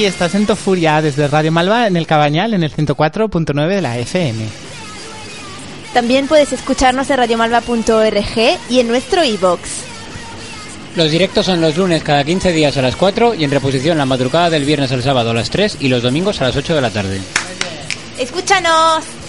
Oli, estás en Tofuria desde Radio Malva en el Cabañal en el 104.9 de la FM. También puedes escucharnos en radiomalva.org y en nuestro iBox. Los directos son los lunes cada 15 días a las 4 y en reposición la madrugada del viernes al sábado a las 3 y los domingos a las 8 de la tarde. ¡Escúchanos!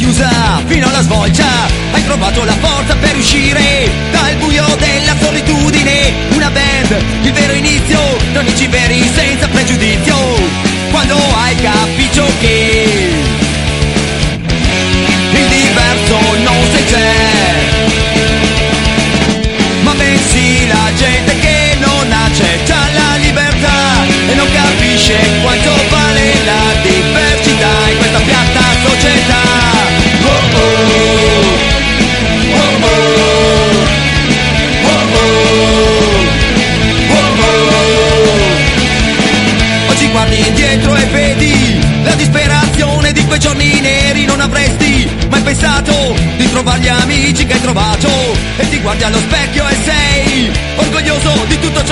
Chiusa fino alla svolta. Hai trovato la forza per uscire dal buio della solitudine. Una band, il vero inizio, tra amici veri senza pregiudizio. Quando hai capito che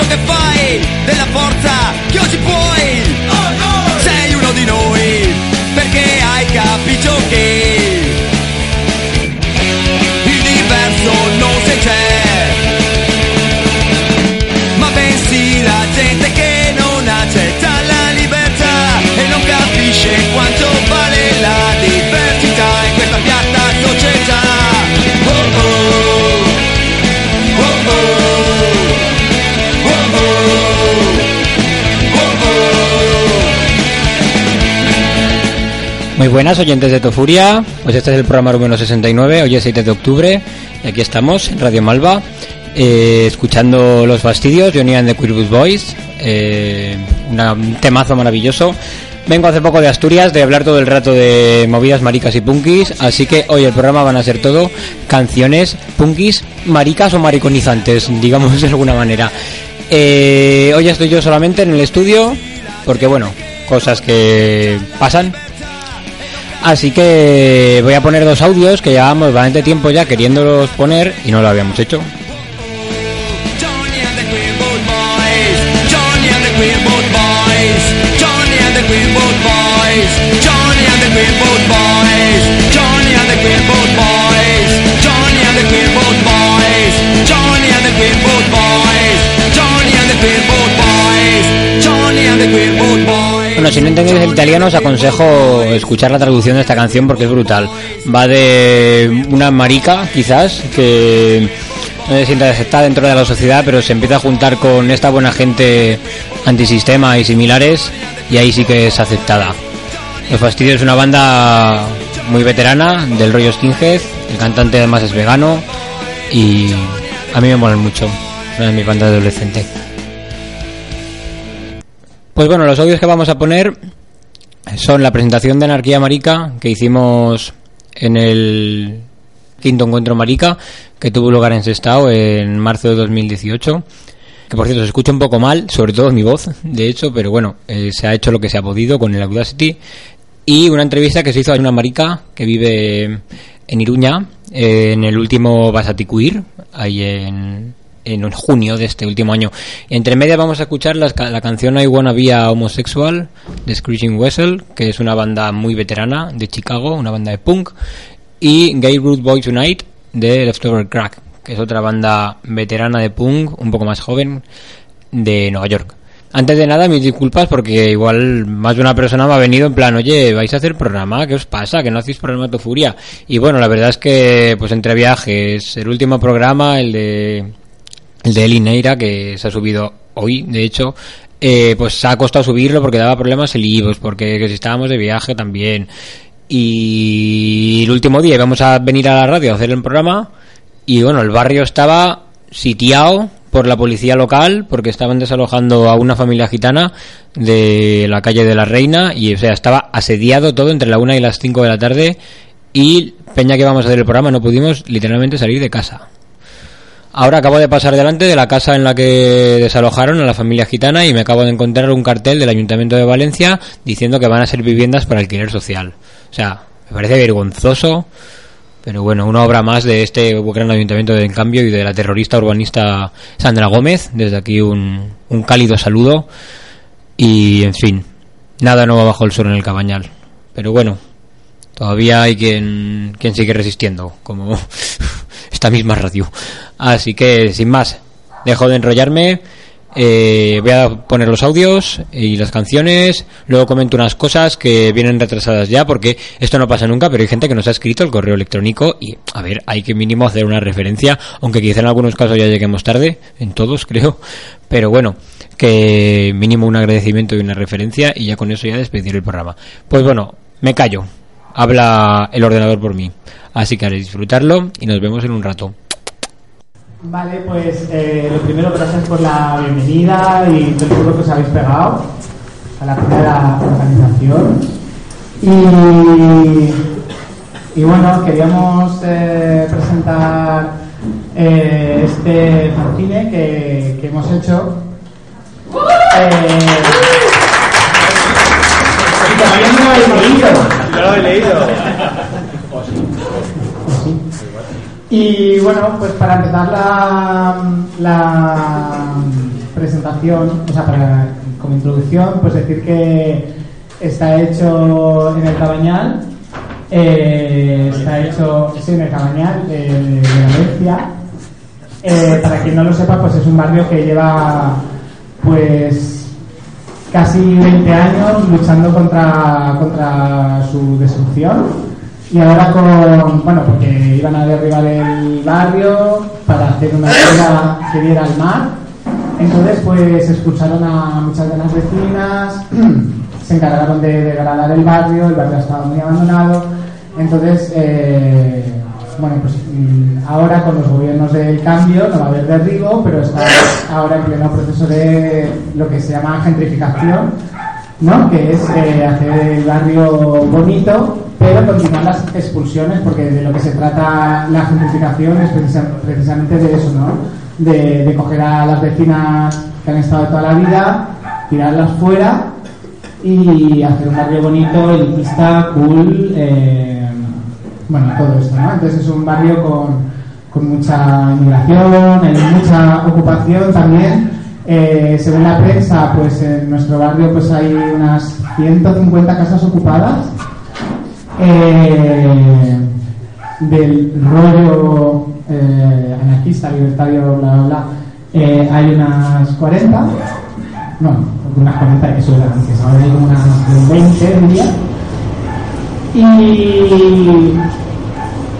de Fay, Muy buenas oyentes de Tofuria, pues este es el programa número 69, hoy es 7 de octubre y aquí estamos en Radio Malva eh, escuchando Los Fastidios, Johnny and the Queerbus Boys, eh, un temazo maravilloso. Vengo hace poco de Asturias de hablar todo el rato de movidas maricas y punkis, así que hoy el programa van a ser todo canciones punkis, maricas o mariconizantes, digamos de alguna manera. Eh, hoy estoy yo solamente en el estudio, porque bueno, cosas que pasan. Así que voy a poner dos audios que llevábamos bastante tiempo ya queriéndolos poner y no lo habíamos hecho. Si no entendéis el italiano os aconsejo escuchar la traducción de esta canción porque es brutal. Va de una marica, quizás, que no se siente aceptada dentro de la sociedad, pero se empieza a juntar con esta buena gente antisistema y similares y ahí sí que es aceptada. Los Fastidios es una banda muy veterana del rollo skinhead, el cantante además es vegano y a mí me molan mucho, es una de mis bandas adolescente. Pues bueno, los audios que vamos a poner son la presentación de Anarquía Marica que hicimos en el quinto encuentro Marica que tuvo lugar en Sestao en marzo de 2018 que por cierto se escucha un poco mal, sobre todo mi voz, de hecho, pero bueno, eh, se ha hecho lo que se ha podido con el Audacity. Y una entrevista que se hizo a una marica que vive en Iruña en el último Basaticuir, ahí en, en junio de este último año. Entre media vamos a escuchar la, la canción I Wanna Be Homosexual de Screeching Wessel, que es una banda muy veterana de Chicago, una banda de punk, y Gay Root Boy Tonight de Leftover Crack, que es otra banda veterana de punk, un poco más joven, de Nueva York. Antes de nada, mis disculpas porque igual más de una persona me ha venido en plan, oye, vais a hacer programa, ¿qué os pasa? Que no hacéis programa de Furia. Y bueno, la verdad es que, pues entre viajes, el último programa, el de, el de Eli Neira, que se ha subido hoy, de hecho, eh, pues ha costado subirlo porque daba problemas el IVOS, porque que si estábamos de viaje también. Y el último día íbamos a venir a la radio a hacer el programa y bueno, el barrio estaba sitiado por la policía local porque estaban desalojando a una familia gitana de la calle de la Reina y o sea, estaba asediado todo entre la una y las cinco de la tarde y peña que vamos a hacer el programa no pudimos literalmente salir de casa. Ahora acabo de pasar delante de la casa en la que desalojaron a la familia gitana y me acabo de encontrar un cartel del Ayuntamiento de Valencia diciendo que van a ser viviendas para alquiler social. O sea, me parece vergonzoso, pero bueno, una obra más de este gran Ayuntamiento de Cambio y de la terrorista urbanista Sandra Gómez. Desde aquí un, un cálido saludo y, en fin, nada nuevo bajo el sol en el Cabañal. Pero bueno, todavía hay quien, quien sigue resistiendo, como esta misma radio. Así que, sin más, dejo de enrollarme. Eh, voy a poner los audios y las canciones. Luego comento unas cosas que vienen retrasadas ya, porque esto no pasa nunca, pero hay gente que nos ha escrito el correo electrónico y, a ver, hay que mínimo hacer una referencia, aunque quizá en algunos casos ya lleguemos tarde, en todos creo. Pero bueno, que mínimo un agradecimiento y una referencia y ya con eso ya despedir el programa. Pues bueno, me callo. Habla el ordenador por mí. Así que haré disfrutarlo y nos vemos en un rato. Vale, pues eh, lo primero, gracias por la bienvenida y todo el curro que os habéis pegado a la primera organización. Y, y bueno, queríamos eh, presentar eh, este fanzine que, que hemos hecho. Eh, y no lo habéis leído. Yo lo he leído. Y bueno, pues para empezar la, presentación, o sea, para, como introducción, pues decir que está hecho en el Cabañal, eh, está hecho sí, en el Cabañal de, de Valencia. Eh, para quien no lo sepa, pues es un barrio que lleva pues casi 20 años luchando contra, contra su destrucción y ahora con, bueno, porque iban a derribar el barrio para hacer una escuela que diera al mar. Entonces, pues escucharon a muchas de las vecinas, se encargaron de degradar el barrio, el barrio estaba muy abandonado. Entonces, eh, bueno, pues mm, ahora con los gobiernos del cambio no va a haber derribo, pero está ahora en pleno proceso de lo que se llama gentrificación, ¿no? que es eh, hacer el barrio bonito, pero continuar las expulsiones, porque de lo que se trata la gentrificación es precisa- precisamente de eso, ¿no? De, de coger a las vecinas que han estado toda la vida, tirarlas fuera y hacer un barrio bonito, elitista, cool, eh, bueno, todo esto, ¿no? Entonces es un barrio con, con mucha inmigración, hay mucha ocupación también. Eh, según la prensa, pues en nuestro barrio pues hay unas 150 casas ocupadas. Eh, del rollo eh, anarquista, libertario, bla, bla, bla, eh, hay unas 40. No, unas 40 que son antes, ahora hay unas 20, diría. Y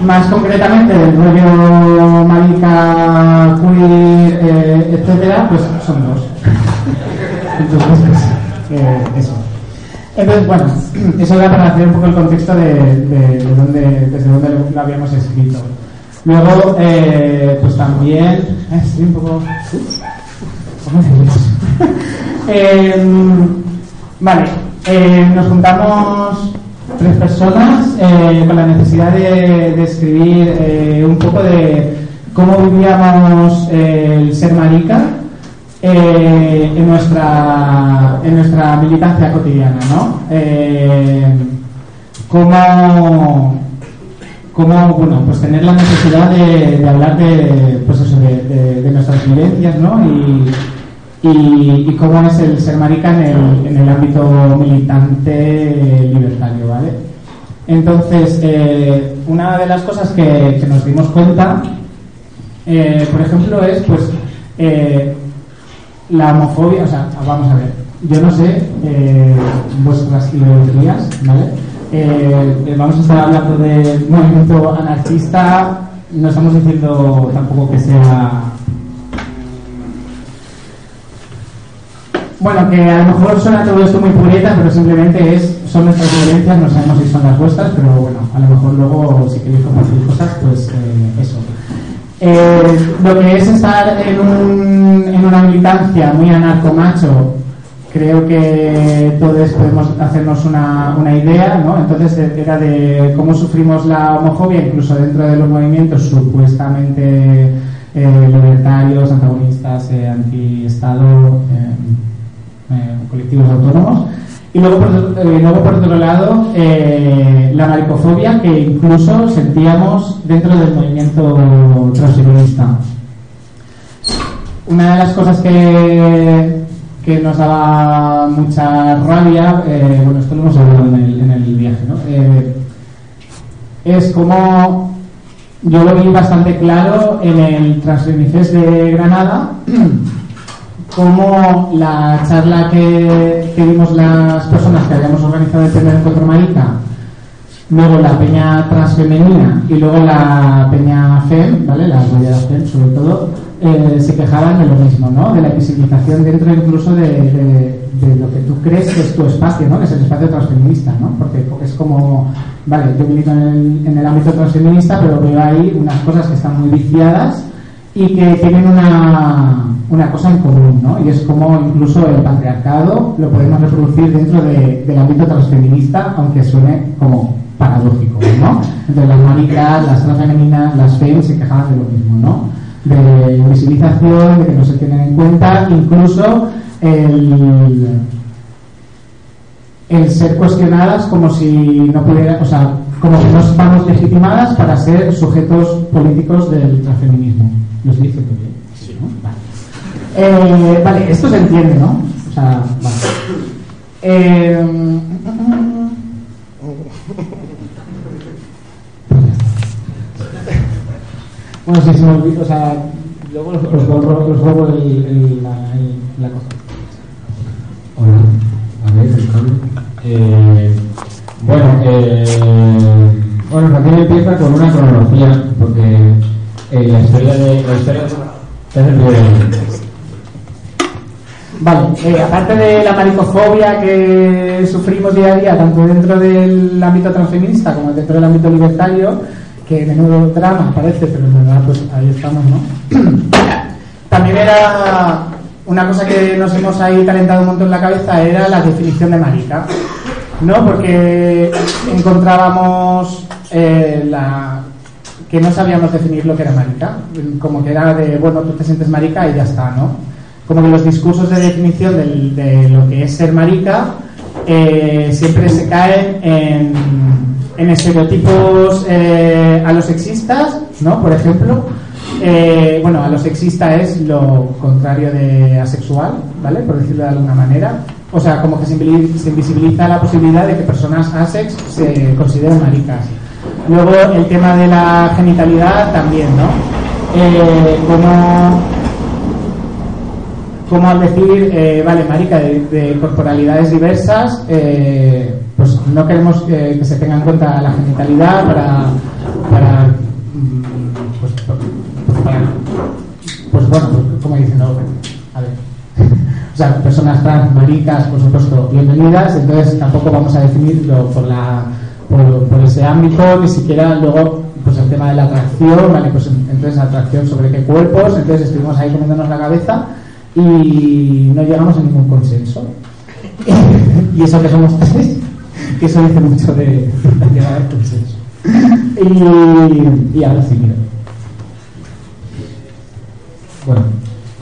más concretamente del rollo marica, queer, eh, etcétera, pues son dos. Entonces, pues, eh, eso. Entonces, bueno, eso era para hacer un poco el contexto de, de, de dónde, desde dónde lo habíamos escrito. Luego, eh, pues también. eh, estoy un poco. ¿Cómo Vale, eh, nos juntamos tres personas eh, con la necesidad de, de escribir eh, un poco de cómo vivíamos eh, el ser marica eh, en, nuestra, en nuestra militancia cotidiana, ¿no? Eh, cómo, bueno, pues tener la necesidad de, hablar de, pues eso, de, nuestras vivencias, ¿no? Y, y, cómo es el ser marica en el, en el ámbito militante libertario, ¿vale? Entonces, eh, una de las cosas que, que nos dimos cuenta, eh, por ejemplo, es pues eh, la homofobia, o sea, vamos a ver, yo no sé eh, vuestras ideologías, ¿vale? Eh, vamos a estar hablando de movimiento anarquista, no estamos diciendo tampoco que sea Bueno, que a lo mejor suena todo esto muy pureta, pero simplemente es, son nuestras violencias, no sabemos si son las vuestras, pero bueno, a lo mejor luego si queréis compartir cosas, pues eh, eso. Lo que es estar en, un, una militancia muy anarcomacho, creo que todos podemos hacernos una, una idea, ¿no? Entonces eh, era de cómo sufrimos la homofobia, incluso dentro de los movimientos supuestamente eh, libertarios, antagonistas, eh, anti-Estado, eh, colectivos autónomos. Y luego, por, otro- lado, la maricofobia que incluso sentíamos dentro del movimiento transfeminista. Una de las cosas que, que nos daba mucha rabia, eh, bueno, esto lo hemos hablado en el, viaje, ¿no? Eh, es como yo lo vi bastante claro en el Transfemifest de Granada, como la charla que, que dimos las personas que habíamos organizado el primer encuentro marica, luego la peña transfemenina y luego la peña FEM, ¿vale? Las boleadas FEM sobre todo, eh, se quejaban de lo mismo, ¿no? De la invisibilización dentro incluso de, de- de lo que tú crees que es tu espacio, ¿no? Que es el espacio transfeminista, ¿no? Porque es como, vale, yo milito en el, en el ámbito transfeminista, pero veo ahí unas cosas que están muy viciadas y que tienen una, una cosa en común, ¿no? Y es como incluso el patriarcado lo podemos reproducir dentro de- del ámbito transfeminista, aunque suene como paradójico, ¿no? Entonces las maricas, las transfemeninas, las FEM se quejaban de lo mismo, ¿no? De invisibilización, de que no se tienen en cuenta, incluso el, el ser cuestionadas como si no pudiera, o sea, como que no vamos legitimadas para ser sujetos políticos del transfeminismo. ¿Lo estoy diciendo bien? Sí, ¿no? Vale. Eh, vale, esto se entiende, ¿no? O sea, vale. Eh, bueno, si se me olvida, o sea, luego los, los, los borro el, el- la, el- la cosa. Hola, a ver, el cambio. Eh, bueno, eh, bueno, aquí empieza con una cronología, porque eh, la historia de la historia primer- Vale, eh, aparte de la maricofobia que sufrimos día a día, tanto dentro del ámbito transfeminista como dentro del ámbito libertario, que menudo drama parece, pero en verdad pues ahí estamos, ¿no? También era una cosa que nos hemos ahí calentado un montón en la cabeza, era la definición de marica, ¿no? Porque encontrábamos eh, la que no sabíamos definir lo que era marica, como que era de, bueno, tú te sientes marica y ya está, ¿no? Como que los discursos de definición de lo que es ser marica eh, siempre se caen en, en estereotipos eh, a los sexistas, ¿no? Por ejemplo, eh, bueno, a lo sexista es lo contrario de asexual, ¿vale? Por decirlo de alguna manera. O sea, como que se invisibiliza la posibilidad de que personas asex se consideren maricas. Luego el tema de la genitalidad también, ¿no? Eh, como, como al decir, eh, vale, marica, de, de corporalidades diversas, eh, pues no queremos eh, que se tenga en cuenta la genitalidad para, para mm, pues, pues, pues bueno, pues, como dicen, a ver. O sea, personas trans, maricas, por supuesto, bienvenidas, entonces tampoco vamos a definirlo por, la, por ese ámbito, ni siquiera luego pues el tema de la atracción, ¿vale? Pues entonces atracción sobre qué cuerpos, entonces estuvimos ahí comiéndonos la cabeza y no llegamos a ningún consenso. y eso que somos tres, que eso dice mucho de llegar al consenso. Y, y ahora sí, mira. Bueno,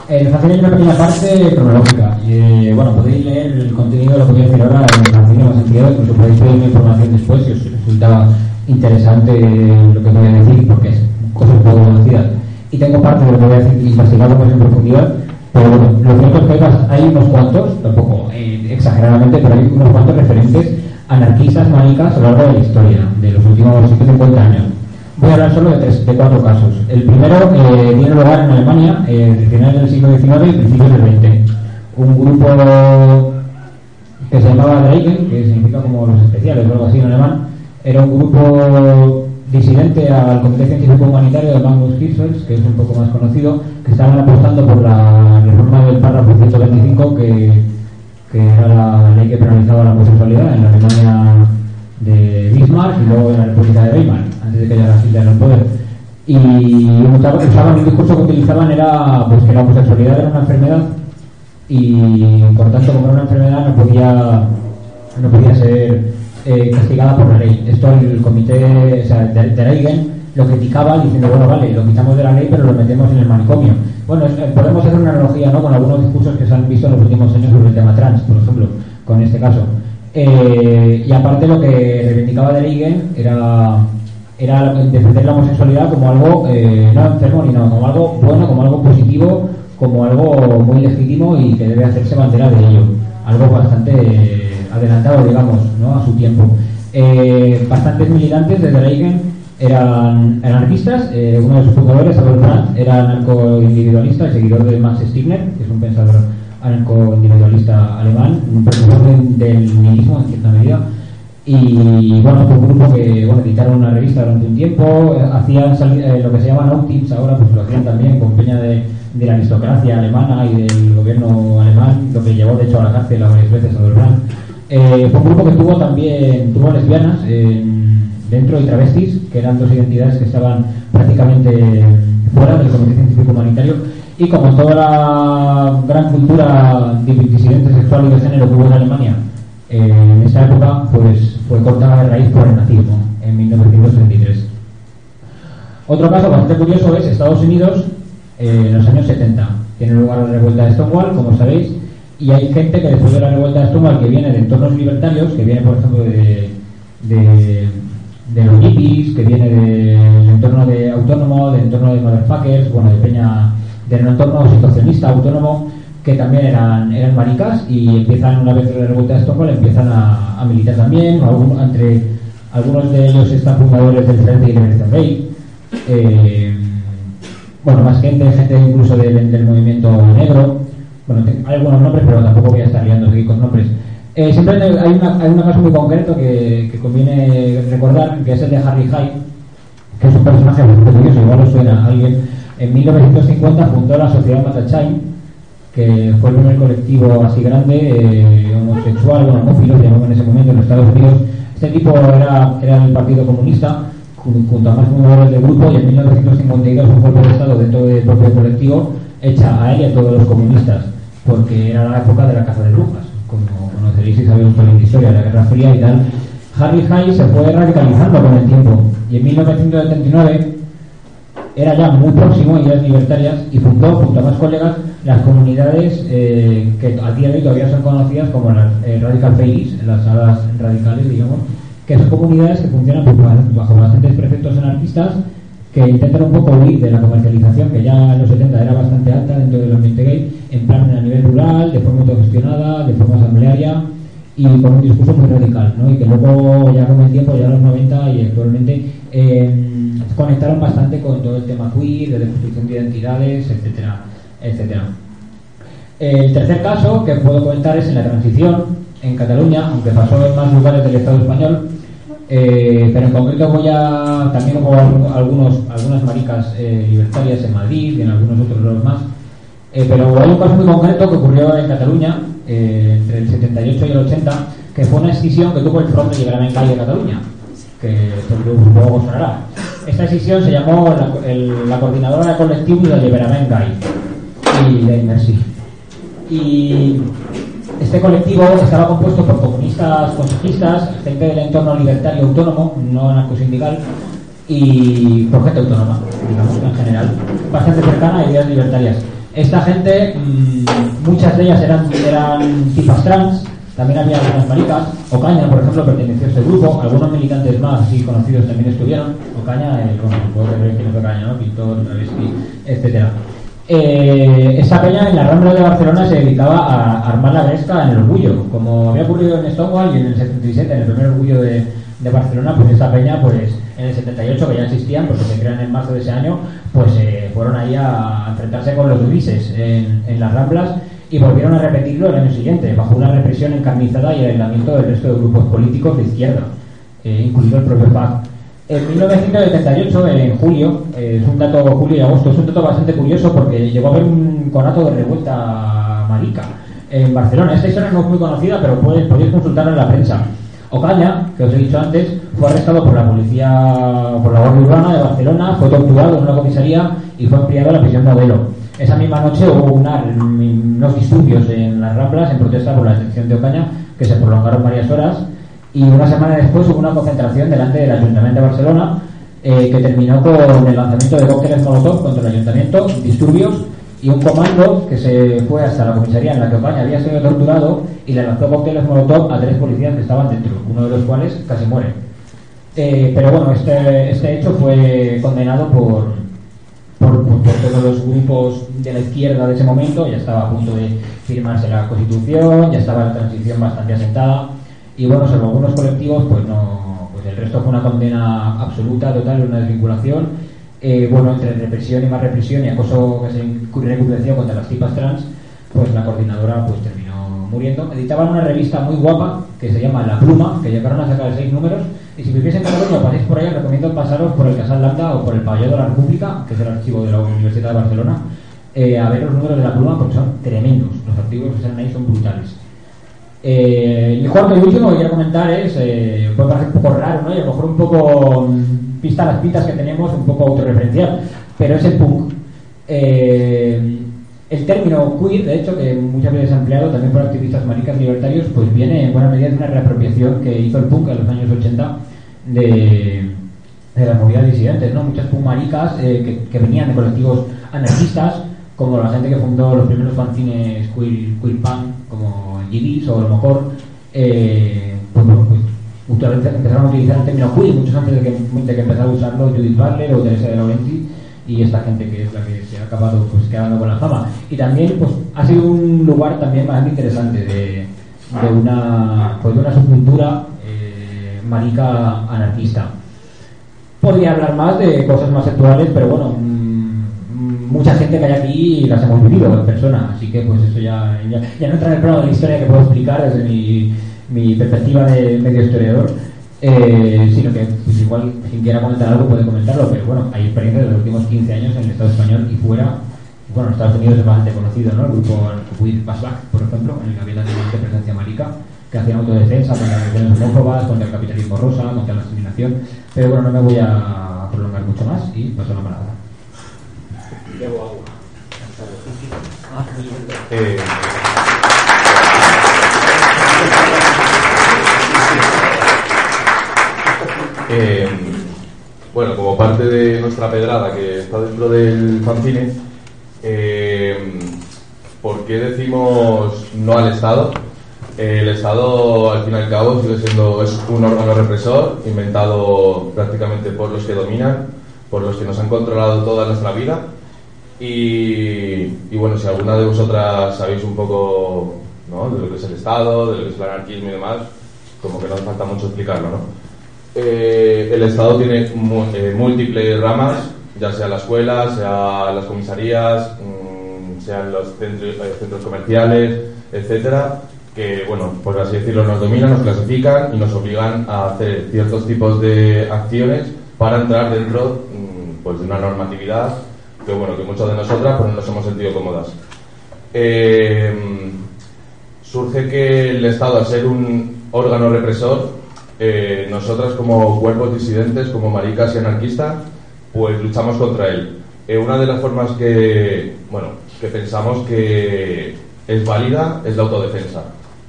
eh, hacéis una pequeña parte cronológica. Eh, bueno, podéis leer el contenido de lo que voy a decir ahora en la canción más entidades, incluso podéis pedirme información después si os resultaba interesante lo que voy a decir, porque es cosas poco conocidas. Y tengo parte de lo que voy a decir investigado más en profundidad, pero bueno, lo cierto es que hay, unos cuantos, tampoco eh, exageradamente, pero hay unos cuantos referentes anarquistas maricas a lo largo de la historia, de los últimos 150 años. Voy a hablar solo de, tres, de cuatro casos. El primero eh, tiene lugar en Alemania, eh, finales del siglo XIX y principios del XX. Un grupo que se llamaba Dreigen, que significa como los especiales o algo así en alemán, era un grupo disidente al Comité Científico Humanitario de Magnus Hirschfeld, que es un poco más conocido, que estaban apostando por la reforma del párrafo 125, que, que era la ley que penalizaba la homosexualidad en la Alemania de Bismarck y luego en la República de Weimar, antes de que llegara Hitler al poder. Y usaban, el discurso que utilizaban era pues, que la homosexualidad era una enfermedad y por tanto como era una enfermedad no podía no podía ser eh, castigada por la ley. Esto el comité o sea, de, de Reagan lo criticaba diciendo, bueno, vale, lo quitamos de la ley pero lo metemos en el manicomio. Bueno, es- eh, podemos hacer una analogía ¿no? con algunos discursos que se han visto en los últimos años sobre el tema trans, por ejemplo, con este caso. Eh, y aparte lo que reivindicaba de Reagan era era defender la homosexualidad como algo eh, no enfermo ni nada, como algo bueno, como algo positivo, como algo muy legítimo y que debe hacerse bandera de ello. Algo bastante adelantado, digamos, ¿no? a su tiempo. Eh, bastantes militantes desde Reagan eran anarquistas, eh, uno de sus fundadores, Adolf Brandt, era anarco-individualista y seguidor de Max Stirner, que es un pensador anarco-individualista alemán, un precursor del- nihilismo en cierta medida. Y bueno, fue un grupo que bueno, editaron una revista durante un tiempo, hacían eh, lo que se llaman outings ahora, pues lo hacían también con peña de, de la aristocracia alemana y del gobierno alemán, lo que llevó de hecho a la cárcel a varias veces a Dorlan. Eh, fue un grupo que tuvo también, tuvo lesbianas en- dentro y travestis, que eran dos identidades que estaban prácticamente fuera del Comité Científico Humanitario. Y como toda la gran cultura disidente sexual y de género que hubo en Alemania eh, en esa época, pues fue cortada de raíz por el nazismo en 1933. Otro caso bastante curioso es Estados Unidos eh, en los años 70. Tiene lugar la revuelta de Stonewall, como sabéis, y hay gente que después de la revuelta de Stonewall que viene de entornos libertarios, que viene, por ejemplo, de, de, los hippies, que viene del entorno de autónomo, del entorno de motherfuckers, bueno, de peña, del entorno situacionista autónomo, que también eran, eran maricas y empiezan, una vez la revuelta de Stonewall, empiezan a, a militar también, entre algunos de ellos están fundadores del Frente y Libertad Rey, eh, bueno, más gente, gente incluso del, del movimiento negro. Bueno, hay algunos nombres, pero tampoco voy a estar liando aquí con nombres. Eh, siempre hay una, hay un caso muy concreto que, que conviene recordar, que es el de Harry Hyde, que es un personaje bastante curioso, igual os suena a alguien. En 1950 fundó la Sociedad Matachain, que fue el primer colectivo así grande, eh, homosexual, homófilo, se llamaba en ese momento en Estados Unidos. Este tipo era, era del Partido Comunista, jun- junto a más fundadores del grupo, y en 1952 un golpe de Estado dentro del propio colectivo echa a él y a todos los comunistas, porque era la época de la caza de brujas, como conoceréis si sabéis un poco de historia la Guerra Fría y tal. Harry Hyde se fue radicalizando con el tiempo, y en 1979 era ya muy próximo, ideas libertarias, y fundó junto a más colegas las comunidades eh, que a día de hoy todavía son conocidas como las eh, Radical Families, las salas radicales, digamos, que son comunidades que funcionan bajo bastantes preceptos anarquistas que intentan un poco huir de la comercialización que ya en los 70 era bastante alta dentro del ambiente gay, en plan a nivel rural, de forma autogestionada, de forma asamblearia y con un discurso muy radical, ¿no? Y que luego ya con el tiempo, ya en los 90 y actualmente eh, conectaron bastante con todo el tema queer, de deconstrucción de identidades, etcétera, etcétera. El tercer caso que puedo comentar es en la transición en Cataluña, aunque pasó en más lugares del Estado español, Eh, pero en concreto voy a también hubo al- algunos algunas maricas eh, libertarias en Madrid y en algunos otros lados más. Eh, pero hay un caso muy concreto que ocurrió en Cataluña eh, entre el 78 y el 80 que fue una escisión que tuvo el Front de Lliberament de Cataluña que luego sonará. Esta escisión se llamó la, el- la coordinadora de colectivos de Lliberament Gai y de Inmersi y este colectivo estaba compuesto por comunistas consejistas, gente del entorno libertario autónomo, no anarcosindical, y por gente autónoma, digamos, en general, bastante cercana a ideas libertarias. Esta gente, mm, muchas de ellas eran, eran tipas trans, también había algunas maricas. Ocaña, por ejemplo, perteneció a este grupo, algunos militantes más así conocidos también estuvieron. Ocaña, el, bueno, pobre rey que Ocaña, ¿no? Pintor, travesti, etcétera. Eh, esta peña en la Rambla de Barcelona se dedicaba a armar la gresca en el orgullo. Como había ocurrido en Stonewall y en el 77, en el primer orgullo de, Barcelona, pues esta peña, pues en el 78, que ya existían, porque se crean en marzo de ese año, pues eh, fueron ahí a enfrentarse con los grises en, en las Ramblas y volvieron a repetirlo el año siguiente, bajo una represión encarnizada y el aislamiento del resto de grupos políticos de izquierda, eh, incluido el propio PAC. En 1978, en julio, eh, es un dato, julio y agosto, es un dato bastante curioso porque llegó a haber un conato de revuelta marica en Barcelona. Esta historia no es muy conocida, pero podéis, consultarla en la prensa. Ocaña, que os he dicho antes, fue arrestado por la policía, por la Guardia Urbana de Barcelona, fue torturado en una comisaría y fue enviado a la prisión modelo. Esa misma noche hubo unos disturbios en las Ramblas en protesta por la detención de Ocaña, que se prolongaron varias horas y una semana después hubo una concentración delante del Ayuntamiento de Barcelona eh, que terminó con el lanzamiento de cócteles Molotov contra el Ayuntamiento, disturbios y un comando que se fue hasta la comisaría en la que Ocaña había sido torturado y le lanzó cócteles Molotov a tres policías que estaban dentro, uno de los cuales casi muere. Eh, pero bueno, este, este hecho fue condenado por, por, todos los grupos de la izquierda de ese momento, ya estaba a punto de firmarse la Constitución, ya estaba la transición bastante asentada, y bueno, salvo algunos colectivos, pues no, pues el resto fue una condena absoluta, total, una desvinculación. Eh, bueno, entre represión y más represión y acoso que se recrudecido contra las tipas trans, pues la coordinadora pues terminó muriendo. Editaban una revista muy guapa que se llama La Pluma, que llegaron a sacar seis números. Y si vivís en Cataluña o paséis por os recomiendo pasaros por el Casal Lambda o por el Pabellón de la República, que es el archivo de la Universidad de Barcelona, eh, a ver los números de La Pluma porque son tremendos. Los artículos que salen ahí son brutales. Eh, el cuarto y último que quiero comentar es, eh, puede parecer un poco raro, ¿no? Y a lo mejor un poco mm, vista las pintas que tenemos, un poco autorreferencial, pero es el punk. Eh, el término queer, de hecho, que muchas veces empleado también por activistas maricas libertarios, pues viene en buena medida de una reapropiación que hizo el punk en los años 80 de, de las movidas disidentes, ¿no? Muchas punk maricas eh, que, que venían de colectivos anarquistas, como la gente que fundó los primeros fanzines queer, queer punk, GDs o el Mocor, eh, pues, bueno, pues, últimamente empezaron a utilizar el término queer, muchos antes de que, de que empezara a usarlo Judith Butler o Teresa de Laurenti, y esta gente que es la que se ha acabado pues quedando con la fama. Y también pues ha sido un lugar también bastante interesante de, de una pues una subcultura eh, marica anarquista. Podría hablar más de cosas más actuales, pero bueno, mucha gente que hay aquí las hemos vivido en persona, así que pues eso ya, ya, no entra en el plano de la historia que puedo explicar desde mi, mi perspectiva de medio historiador, eh, sino que pues igual quien quiera comentar algo puede comentarlo, pero bueno, hay experiencias de los últimos 15 años en el Estado español y fuera, bueno, en Estados Unidos es bastante conocido, ¿no? El grupo With Back, por ejemplo, en el que había bastante presencia marica, que hacían autodefensa contra las relaciones homófobas, contra el capitalismo rosa, contra la discriminación, pero bueno, no me voy a prolongar mucho más y paso la palabra. Eh, eh, bueno, como parte de nuestra pedrada que está dentro del fanzine, eh, ¿por qué decimos no al Estado? El Estado, al fin y al cabo, sigue siendo es un órgano represor inventado prácticamente por los que dominan, por los que nos han controlado toda nuestra vida. Y, bueno, si alguna de vosotras sabéis un poco de lo que es el Estado, de lo que es el anarquismo y demás, como que no hace falta mucho explicarlo, ¿no? Eh, el Estado tiene eh, múltiples ramas, ya sea la escuela, sea las comisarías, mm, sean los centros, eh, centros comerciales, etcétera, que, bueno, por así decirlo, nos dominan, nos clasifican y nos obligan a hacer ciertos tipos de acciones para entrar dentro mm, pues, de una normatividad que, bueno, que muchas de nosotras pues, no nos hemos sentido cómodas. Eh, surge que el Estado, al ser un órgano represor, eh, nosotras como cuerpos disidentes, como maricas y anarquistas, pues luchamos contra él. Eh, una de las formas que, bueno, que pensamos que es válida es la autodefensa.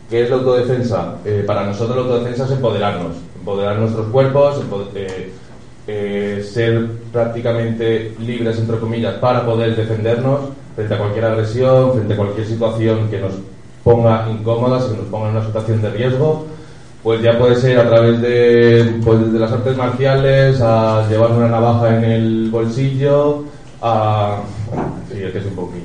¿Qué es la autodefensa? Eh, para nosotros la autodefensa es empoderarnos, empoderar nuestros cuerpos, ser prácticamente libres, entre comillas, para poder defendernos frente a cualquier agresión, frente a cualquier situación que nos ponga incómodas, que nos ponga en una situación de riesgo pues ya puede ser a través de, pues de las artes marciales, a llevar una navaja en el bolsillo, a... Sí, es que es un poquillo.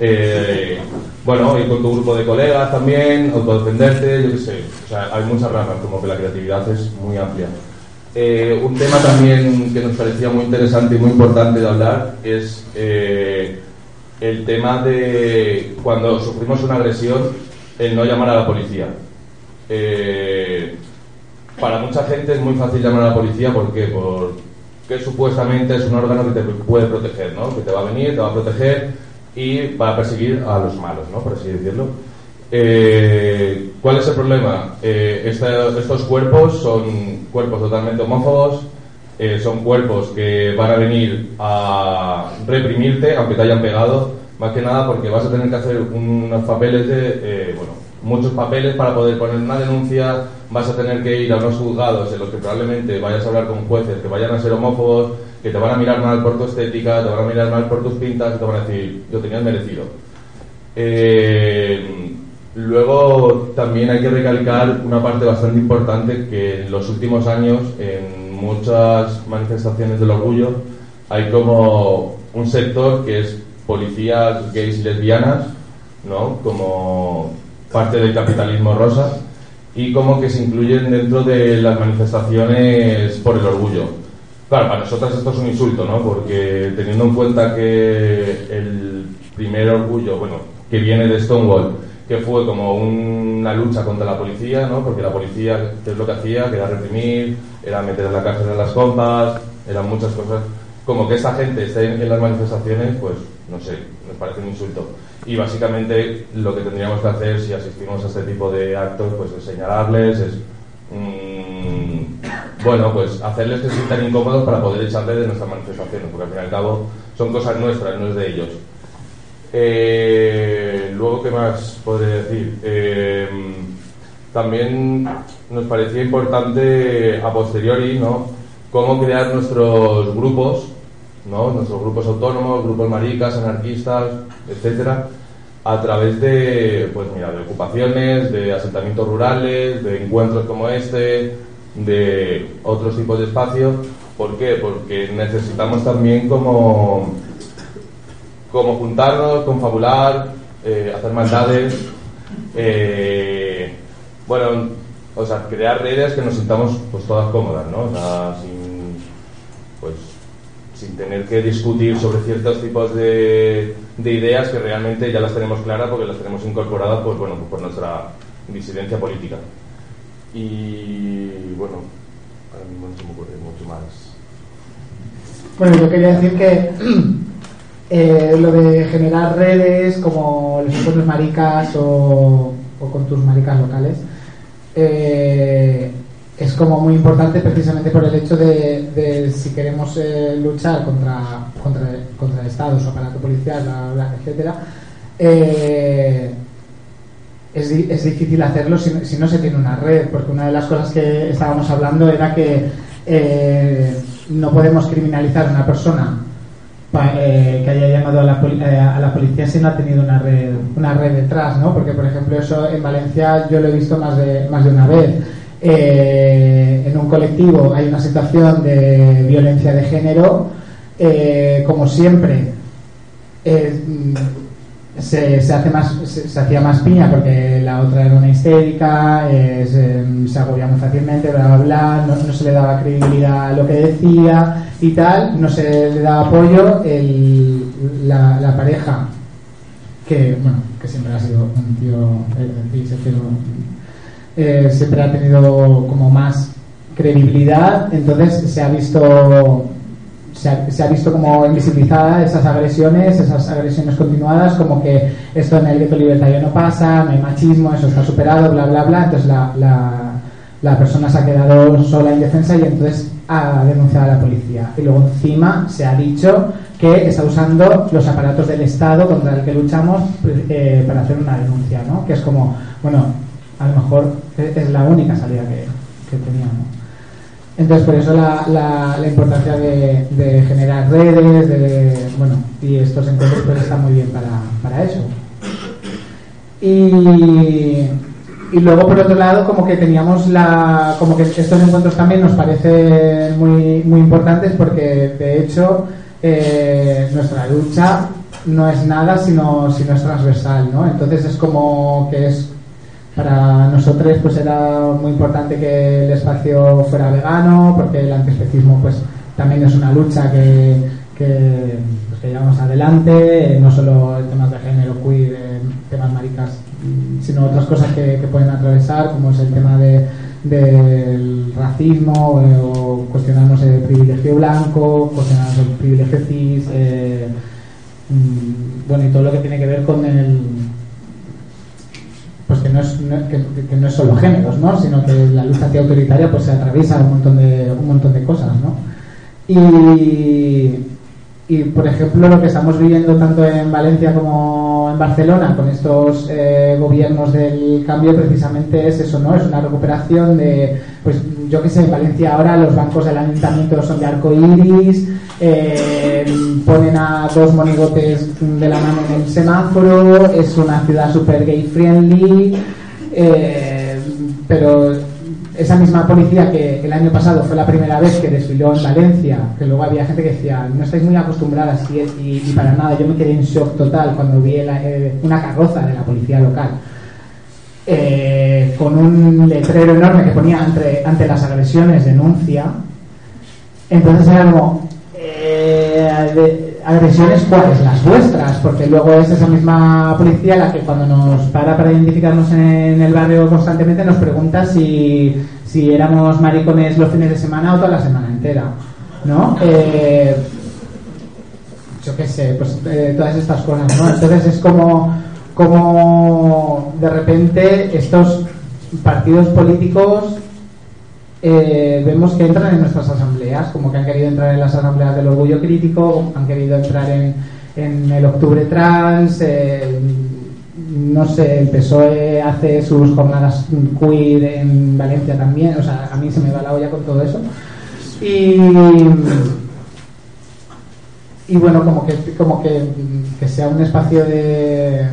Eh, bueno, y con tu grupo de colegas también, autodefenderte, yo qué sé. O sea, hay muchas ramas, como que la creatividad es muy amplia. Eh, un tema también que nos parecía muy interesante y muy importante de hablar es eh, el tema de cuando sufrimos una agresión, el no llamar a la policía. Eh, para mucha gente es muy fácil llamar a la policía porque porque supuestamente es un órgano que te puede proteger, ¿no? que te va a venir, te va a proteger y va a perseguir a los malos, ¿no? por así decirlo. ¿Cuál es el problema? Eh, estos cuerpos son cuerpos totalmente homófobos, son cuerpos que van a venir a reprimirte, aunque te hayan pegado, más que nada porque vas a tener que hacer unos papeles de, bueno, muchos papeles para poder poner una denuncia, vas a tener que ir a unos juzgados en los que probablemente vayas a hablar con jueces que vayan a ser homófobos, que te van a mirar mal por tu estética, te van a mirar mal por tus pintas y te van a decir, yo tenías merecido. Eh, luego también hay que recalcar una parte bastante importante que en los últimos años en muchas manifestaciones del orgullo hay como un sector que es policías gays y lesbianas, ¿no? Como parte del capitalismo rosa y como que se incluyen dentro de las manifestaciones por el orgullo. Claro, para nosotras esto es un insulto, ¿no? Porque teniendo en cuenta que el primer orgullo, bueno, que viene de Stonewall, que fue como una lucha contra la policía, ¿no? Porque la policía, ¿qué es lo que hacía? Que era reprimir, era meter en la cárcel a las compas, eran muchas cosas. Como que esa gente esté en las manifestaciones, pues, no sé, nos parece un insulto y básicamente lo que tendríamos que hacer si asistimos a este tipo de actos pues es señalarles es mm, bueno pues hacerles que se sientan incómodos para poder echarles de nuestras manifestaciones porque al fin y al cabo son cosas nuestras no es de ellos eh, luego qué más podría decir eh, también nos parecía importante a posteriori no cómo crear nuestros grupos ¿no? nuestros grupos autónomos, grupos maricas, anarquistas, etcétera, a través de, pues mira, de ocupaciones, de asentamientos rurales, de encuentros como este, de otros tipos de espacios. ¿Por qué? Porque necesitamos también como, como juntarnos, confabular, eh, hacer maldades, eh, bueno, o sea, crear redes que nos sintamos pues todas cómodas, ¿no? O sea, sin, pues, sin tener que discutir sobre ciertos tipos de, de, ideas que realmente ya las tenemos claras porque las tenemos incorporadas pues, bueno, por nuestra disidencia política. Y bueno, ahora mismo no se me ocurre mucho más. Bueno, yo quería decir que eh, lo de generar redes como los encuentros maricas o, o con tus maricas locales, eh, es como muy importante precisamente por el hecho de, si queremos eh, luchar contra, contra, contra el Estado, su aparato policial, etcétera, es, es, difícil hacerlo si, si, no se tiene una red, porque una de las cosas que estábamos hablando era que no podemos criminalizar a una persona que haya llamado a la, a la, policía si no ha tenido una red, una red detrás, ¿no? Porque, por ejemplo, eso en Valencia yo lo he visto más de, más de una vez eh, en un colectivo hay una situación de violencia de género, eh, como siempre, eh, se, hace más, se, hacía más piña porque la otra era una histérica, se, agobia muy fácilmente, bla, bla, bla, no, se le daba credibilidad a lo que decía y tal, no se le daba apoyo, la, la pareja que, bueno, que siempre ha sido un tío, eh, siempre ha tenido como más credibilidad, entonces se ha visto se ha visto como invisibilizada esas agresiones, esas agresiones continuadas, como que esto en el gueto libertario no pasa, no hay machismo, eso está superado, bla, bla, bla. Entonces la, la, la persona se ha quedado sola, indefensa y entonces ha denunciado a la policía. Y luego encima se ha dicho que está usando los aparatos del Estado contra el que luchamos eh, para hacer una denuncia, ¿no? Que es como, bueno, a lo mejor es es la única salida que, que tenía, ¿no? Entonces, por eso la, la, la importancia de, de generar redes, de, bueno, y estos encuentros pues están muy bien para, para eso. Y, y luego, por otro lado, como que teníamos la, como que estos encuentros también nos parecen muy, muy importantes porque, de hecho, eh, nuestra lucha no es nada sino, sino es transversal, ¿no? Entonces es como que es para nosotros pues era muy importante que el espacio fuera vegano, porque el antiespecismo pues también es una lucha que, que, pues, llevamos adelante, eh, no solo en temas de género, queer, temas maricas, sino otras cosas que, pueden atravesar, como es el tema de, del racismo o cuestionarnos el privilegio blanco, cuestionarnos el privilegio cis, eh, mm, bueno, y todo lo que tiene que ver con el pues que no es que, que no es solo géneros no sino que la lucha antiautoritaria pues se atraviesa un montón de un montón de cosas no y y por ejemplo lo que estamos viviendo tanto en Valencia como Barcelona con estos eh, gobiernos del cambio precisamente es eso no es una recuperación de pues yo que sé en Valencia ahora los bancos del ayuntamiento son de arco iris eh, ponen a dos monigotes de la mano en el semáforo es una ciudad super gay friendly eh, pero esa misma policía que el año pasado fue la primera vez que desfiló en Valencia, que luego había gente que decía, no estáis muy acostumbradas y, para nada, yo me quedé en shock total cuando vi eh, una carroza de la policía local. eh, con un letrero enorme que ponía ante, ante las agresiones denuncia entonces era como eh, agresiones cuáles las vuestras porque luego es esa misma policía la que cuando nos para para identificarnos en el barrio constantemente nos pregunta si, si éramos maricones los fines de semana o toda la semana entera ¿no? Eh, yo qué sé, pues eh, todas estas cosas, ¿no? Entonces es como, como de repente estos partidos políticos eh, vemos que entran en nuestras asambleas, como que han querido entrar en las asambleas del orgullo crítico, han querido entrar en, en el octubre trans, eh, no sé, el PSOE hace sus jornadas queer en Valencia también, o sea, a mí se me va la olla con todo eso. Y, y bueno, como que, como que, que sea un espacio de...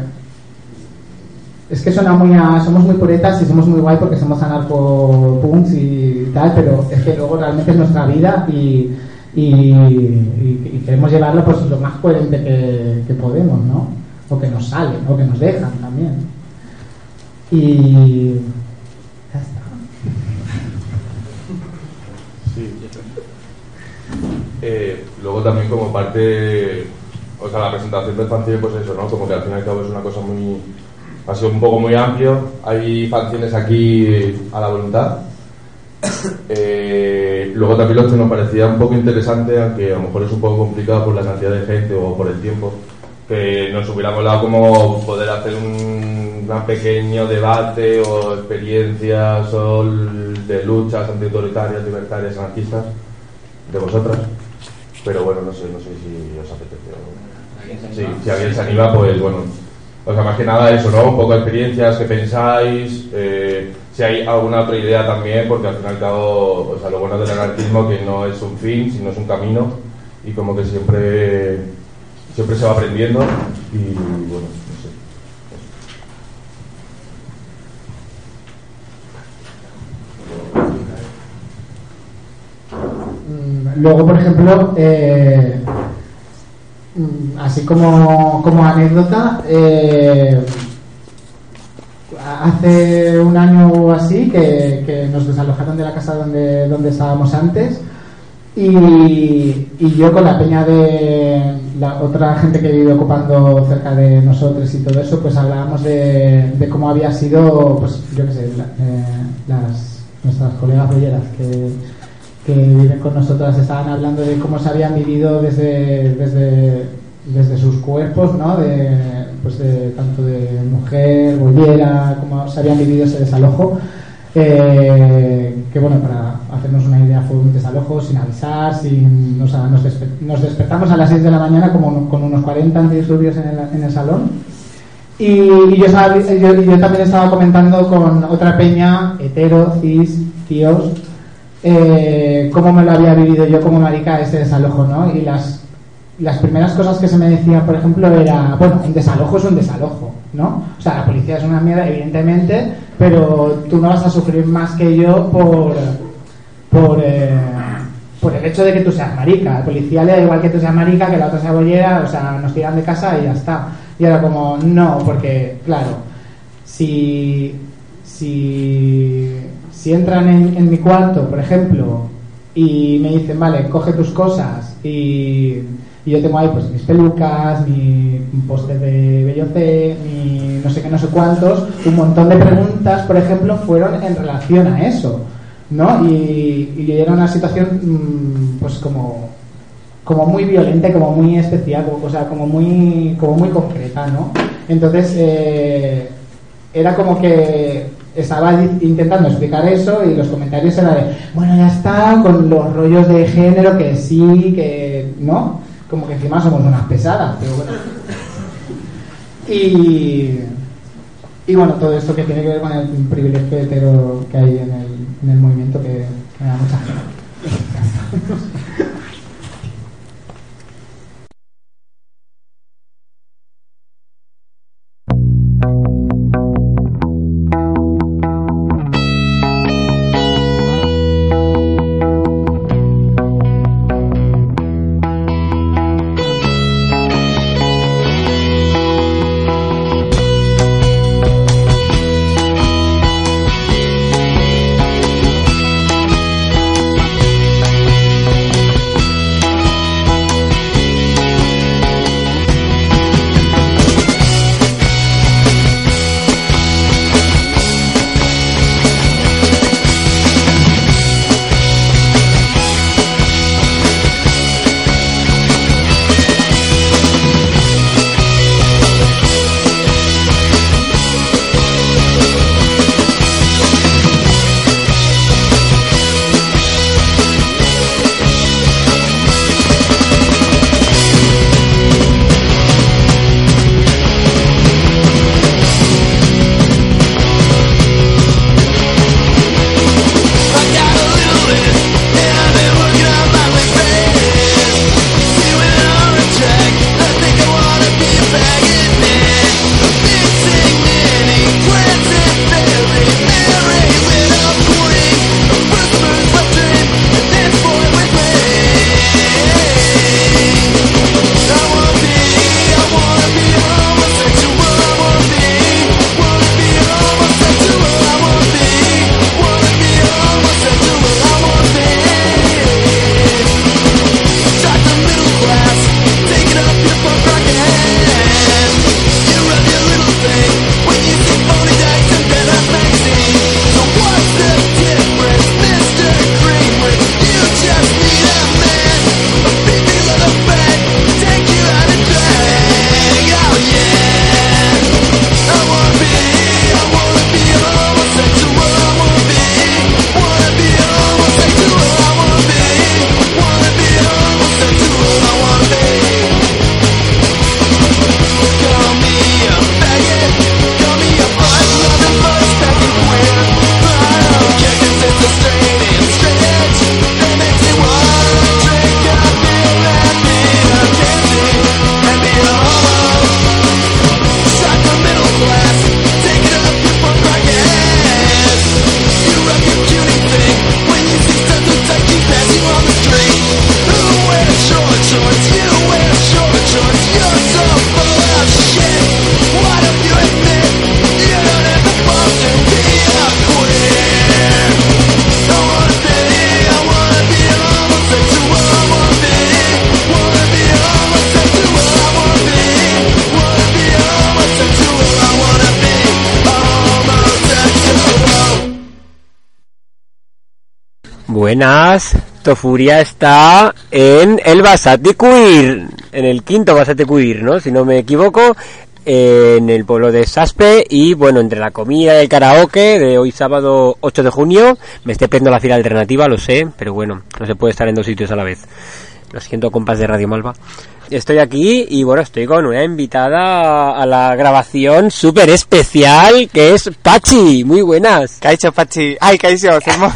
Es que suena muy a... Somos muy puretas y somos muy guay porque somos anarco-punks y tal, pero es que luego realmente es nuestra vida y, y, queremos llevarlo pues lo más coherente que, que podemos, ¿no? O que nos sale, o que nos dejan también. Y... Ya está. Sí. Eh, luego también como parte, o sea, la presentación del fanzine, pues eso, ¿no? Como que al fin y al cabo es una cosa muy, ha sido un poco muy amplio. Hay fanzines aquí a la voluntad. Eh, luego también lo que nos parecía un poco interesante, aunque a lo mejor es un poco complicado por la cantidad de gente o por el tiempo, que nos hubiera molado como poder hacer un, un pequeño debate o experiencias o de luchas antiautoritarias, libertarias, anarquistas de vosotras. Pero bueno, no sé, no sé si os apetece. Sí, si alguien se anima, pues bueno. O sea, más que nada eso, ¿no? Un poco de experiencias, qué pensáis, eh, si hay alguna otra idea también, porque al fin y al cabo, o sea, lo bueno del anarquismo que no es un fin, sino es un camino, y como que siempre, siempre se va aprendiendo, y bueno, no sé. Mm, Luego, por ejemplo, eh, así como, como anécdota, eh, hace un año o así que, nos desalojaron de la casa donde, donde estábamos antes y, yo con la peña de, la otra gente que vive ocupando cerca de nosotros y todo eso, pues hablábamos de, de cómo había sido, pues yo qué sé, la- eh, las, nuestras colegas bolleras que, que viven con nosotras estaban hablando de cómo se habían vivido desde, desde, desde sus cuerpos, ¿no? De, pues de, tanto de mujer, bollera, cómo se habían vivido ese desalojo. Eh, que bueno, para hacernos una idea, fue un desalojo sin avisar, sin, o sea, nos, despe- nos despertamos a las 6 de la mañana como con unos 40 antidisturbios en el, en el salón. Y, yo, yo también estaba comentando con otra peña, hetero, cis, tíos, eh, cómo me lo había vivido yo como marica ese desalojo, ¿no? Y las, las primeras cosas que se me decía, por ejemplo, era, bueno, un desalojo es un desalojo, ¿no? O sea, la policía es una mierda, evidentemente, pero tú no vas a sufrir más que yo por, por, eh, por el hecho de que tú seas marica. Al policía le da igual que tú seas marica, que la otra sea bollera, o sea, nos tiran de casa y ya está. Y era como, no, porque, claro, si, si, si entran en, en mi cuarto, por ejemplo, y me dicen, vale, coge tus cosas y, yo tengo ahí pues mis pelucas, mi póster de Bellocé, mi no sé qué, no sé cuántos, un montón de preguntas, por ejemplo, fueron en relación a eso, ¿no? Y, y era una situación mm, pues como como muy violenta, como muy especial, o sea, como muy, como muy concreta, ¿no? Entonces, eh, era como que estaba intentando explicar eso y los comentarios eran de, bueno, ya está, con los rollos de género, que sí, que no, como que encima somos unas pesadas, pero bueno. Y, y bueno, todo esto que tiene que ver con el privilegio hetero que hay en el, en el movimiento que me da mucha pena. Buenas. Tofuria está en el Basati Queer, en el quinto Basati Queer, ¿no? Si no me equivoco, en el pueblo de Saspe y bueno, entre la comida y el karaoke de hoy sábado 8 de junio, me estoy perdiendo la fila alternativa, lo sé, pero bueno, no se puede estar en dos sitios a la vez. Lo siento, compas de Radio Malva. Estoy aquí y bueno, estoy con una invitada a la grabación súper especial que es Pachi. Muy buenas. Caixo Pachi. Ay, Caixo, hermano.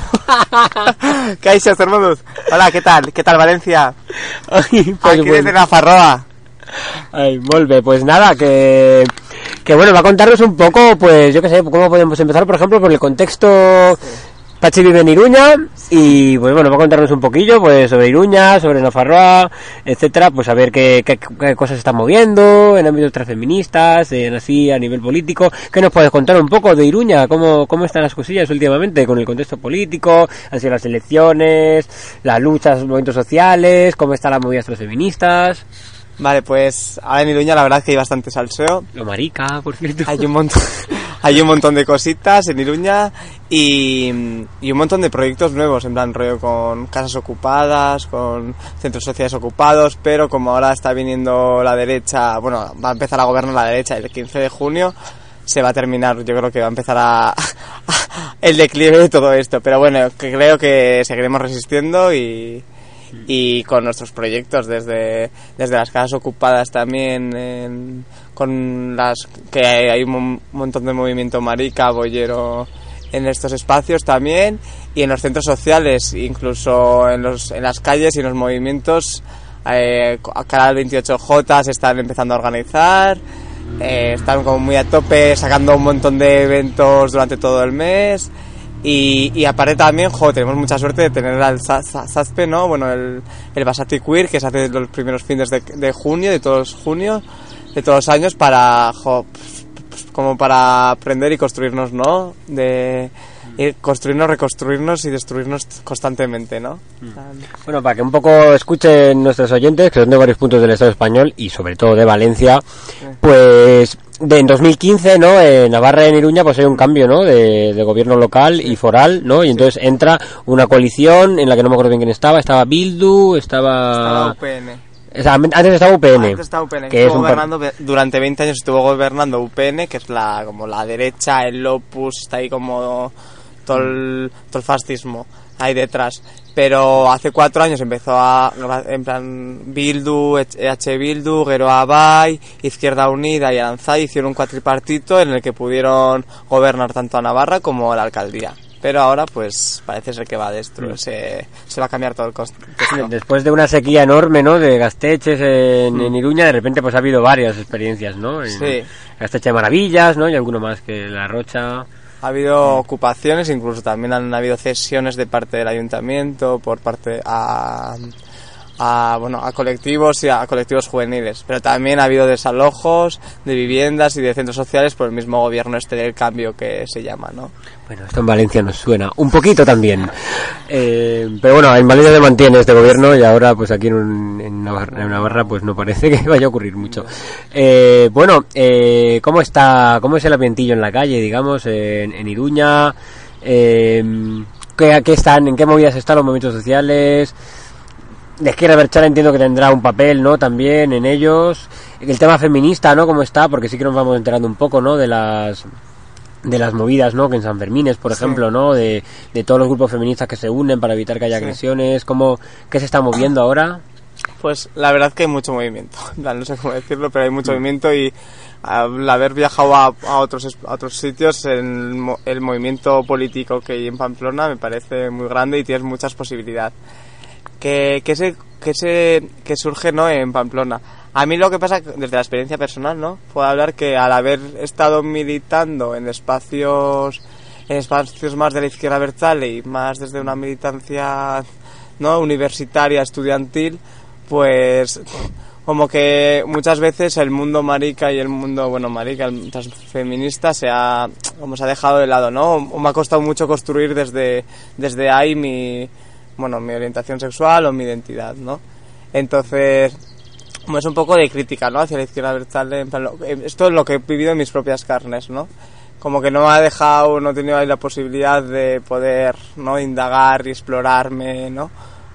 Caixo, hermanos. Hola, ¿qué tal? ¿Qué tal Valencia? Ay, pues Aquí bueno. desde la Farroa. Ay, volve, pues nada, que, que bueno, va a contarnos un poco, pues yo qué sé, cómo podemos empezar, por ejemplo, por el contexto. Pachi vive en Iruña y pues bueno, va a contarnos un poquillo pues sobre Iruña, sobre Nafarroa, etcétera, pues a ver qué, qué, qué cosas están moviendo en ámbitos transfeministas, en así a nivel político. ¿Qué nos puedes contar un poco de Iruña? ¿Cómo, cómo están las cosillas últimamente con el contexto político? Han sido las elecciones, las luchas, los movimientos sociales, cómo están las movidas transfeministas, Vale, pues ahora en Iruña la verdad es que hay bastante salseo. lo marica, por cierto. Hay un montón, hay un montón de cositas en Iruña y, y un montón de proyectos nuevos, en plan rollo con casas ocupadas, con centros sociales ocupados, pero como ahora está viniendo la derecha, bueno, va a empezar a gobernar la derecha el 15 de junio, se va a terminar, yo creo que va a empezar a, el declive de todo esto, pero bueno, creo que seguiremos resistiendo y, y con nuestros proyectos desde, desde las casas ocupadas también en- con las que hay, un mon- montón de movimiento marica boyero en estos espacios también y en los centros sociales incluso en, los, en las calles y en los movimientos eh, a cara al 28J se están empezando a organizar eh, están como muy a tope sacando un montón de eventos durante todo el mes y, y aparte también, jo, tenemos mucha suerte de tener al Zazpe, ¿no? Bueno, el, el Basati Queer, que se hace los primeros fines de, junio, de todos los junio, de todos los años, para, jo, como para aprender y construirnos, ¿no? De ir construirnos, reconstruirnos y destruirnos constantemente, ¿no? Bueno, para que un poco escuchen nuestros oyentes, que son de varios puntos del Estado español y sobre todo de Valencia, pues de, en 2015, ¿no? En Navarra y en Iruña, pues hay un cambio, ¿no? De, de gobierno local y foral, ¿no? Y entonces entra una coalición en la que no me acuerdo bien quién estaba. Estaba Bildu, Estaba estaba... UPN. O sea, antes estaba UPN. Antes estaba UPN, que es estuvo par- gobernando durante 20 años estuvo gobernando UPN, que es la como la derecha, el Opus, está ahí como todo el, todo el fascismo ahí detrás. Pero hace cuatro años empezó a, en plan, Bildu, EH Bildu, Geroa Bai, Izquierda Unida y Aranzai hicieron un cuatripartito en el que pudieron gobernar tanto a Navarra como a la alcaldía. Pero ahora, pues, parece ser que va a destruir, se, se va a cambiar todo el contexto. Después de una sequía enorme, ¿no? De gasteches en, en Iruña, de repente pues ha habido varias experiencias, ¿no? En Sí. Gasteche de Maravillas, ¿no? Y alguno más que La Rocha. Ha habido ocupaciones, incluso también han habido cesiones de parte del ayuntamiento por parte a, a, bueno, a colectivos y a colectivos juveniles. Pero también ha habido desalojos de viviendas y de centros sociales por el mismo gobierno este del cambio que se llama, ¿no? Bueno, esto en Valencia nos suena un poquito también. Eh, pero bueno, en Valencia se mantiene este gobierno y ahora pues aquí en, un- en Navarra, en Navarra, pues no parece que vaya a ocurrir mucho. Eh, bueno, eh, ¿cómo está, cómo es el ambientillo en la calle, digamos, en, en Iruña? Eh, ¿qué, qué están, ¿En qué movidas están los movimientos sociales? De izquierda Berchara entiendo que tendrá un papel, ¿no? También en ellos. El tema feminista, ¿no? ¿Cómo está? Porque sí que nos vamos enterando un poco, ¿no? De las de las movidas, ¿no? Que en San Fermines, por Sí. ejemplo, ¿no? De, de todos los grupos feministas que se unen para evitar que haya Sí. agresiones. ¿Cómo, ¿Qué se está moviendo ahora? Pues la verdad que hay mucho movimiento. No sé cómo decirlo, pero hay mucho movimiento y al haber viajado a, a otros a otros sitios, el, el movimiento político que hay en Pamplona me parece muy grande y tienes muchas posibilidades. Que, que, se, que, se, que surge ¿no? en Pamplona. A mí lo que pasa, desde la experiencia personal, ¿no? Puedo hablar que al haber estado militando en espacios en espacios más de la izquierda Bertzale y más desde una militancia no universitaria estudiantil pues como que muchas veces el mundo marica y el mundo bueno marica el transfeminista se ha como se ha dejado de lado no o me ha costado mucho construir desde desde ahí mi bueno mi orientación sexual o mi identidad no entonces es un poco de crítica, ¿no? Hacia la izquierda Bertzale, en plan, eh, esto es lo que he vivido en mis propias carnes, ¿no? como que no me ha dejado, no he tenido ahí la posibilidad de poder, ¿no? Indagar y explorarme, ¿no?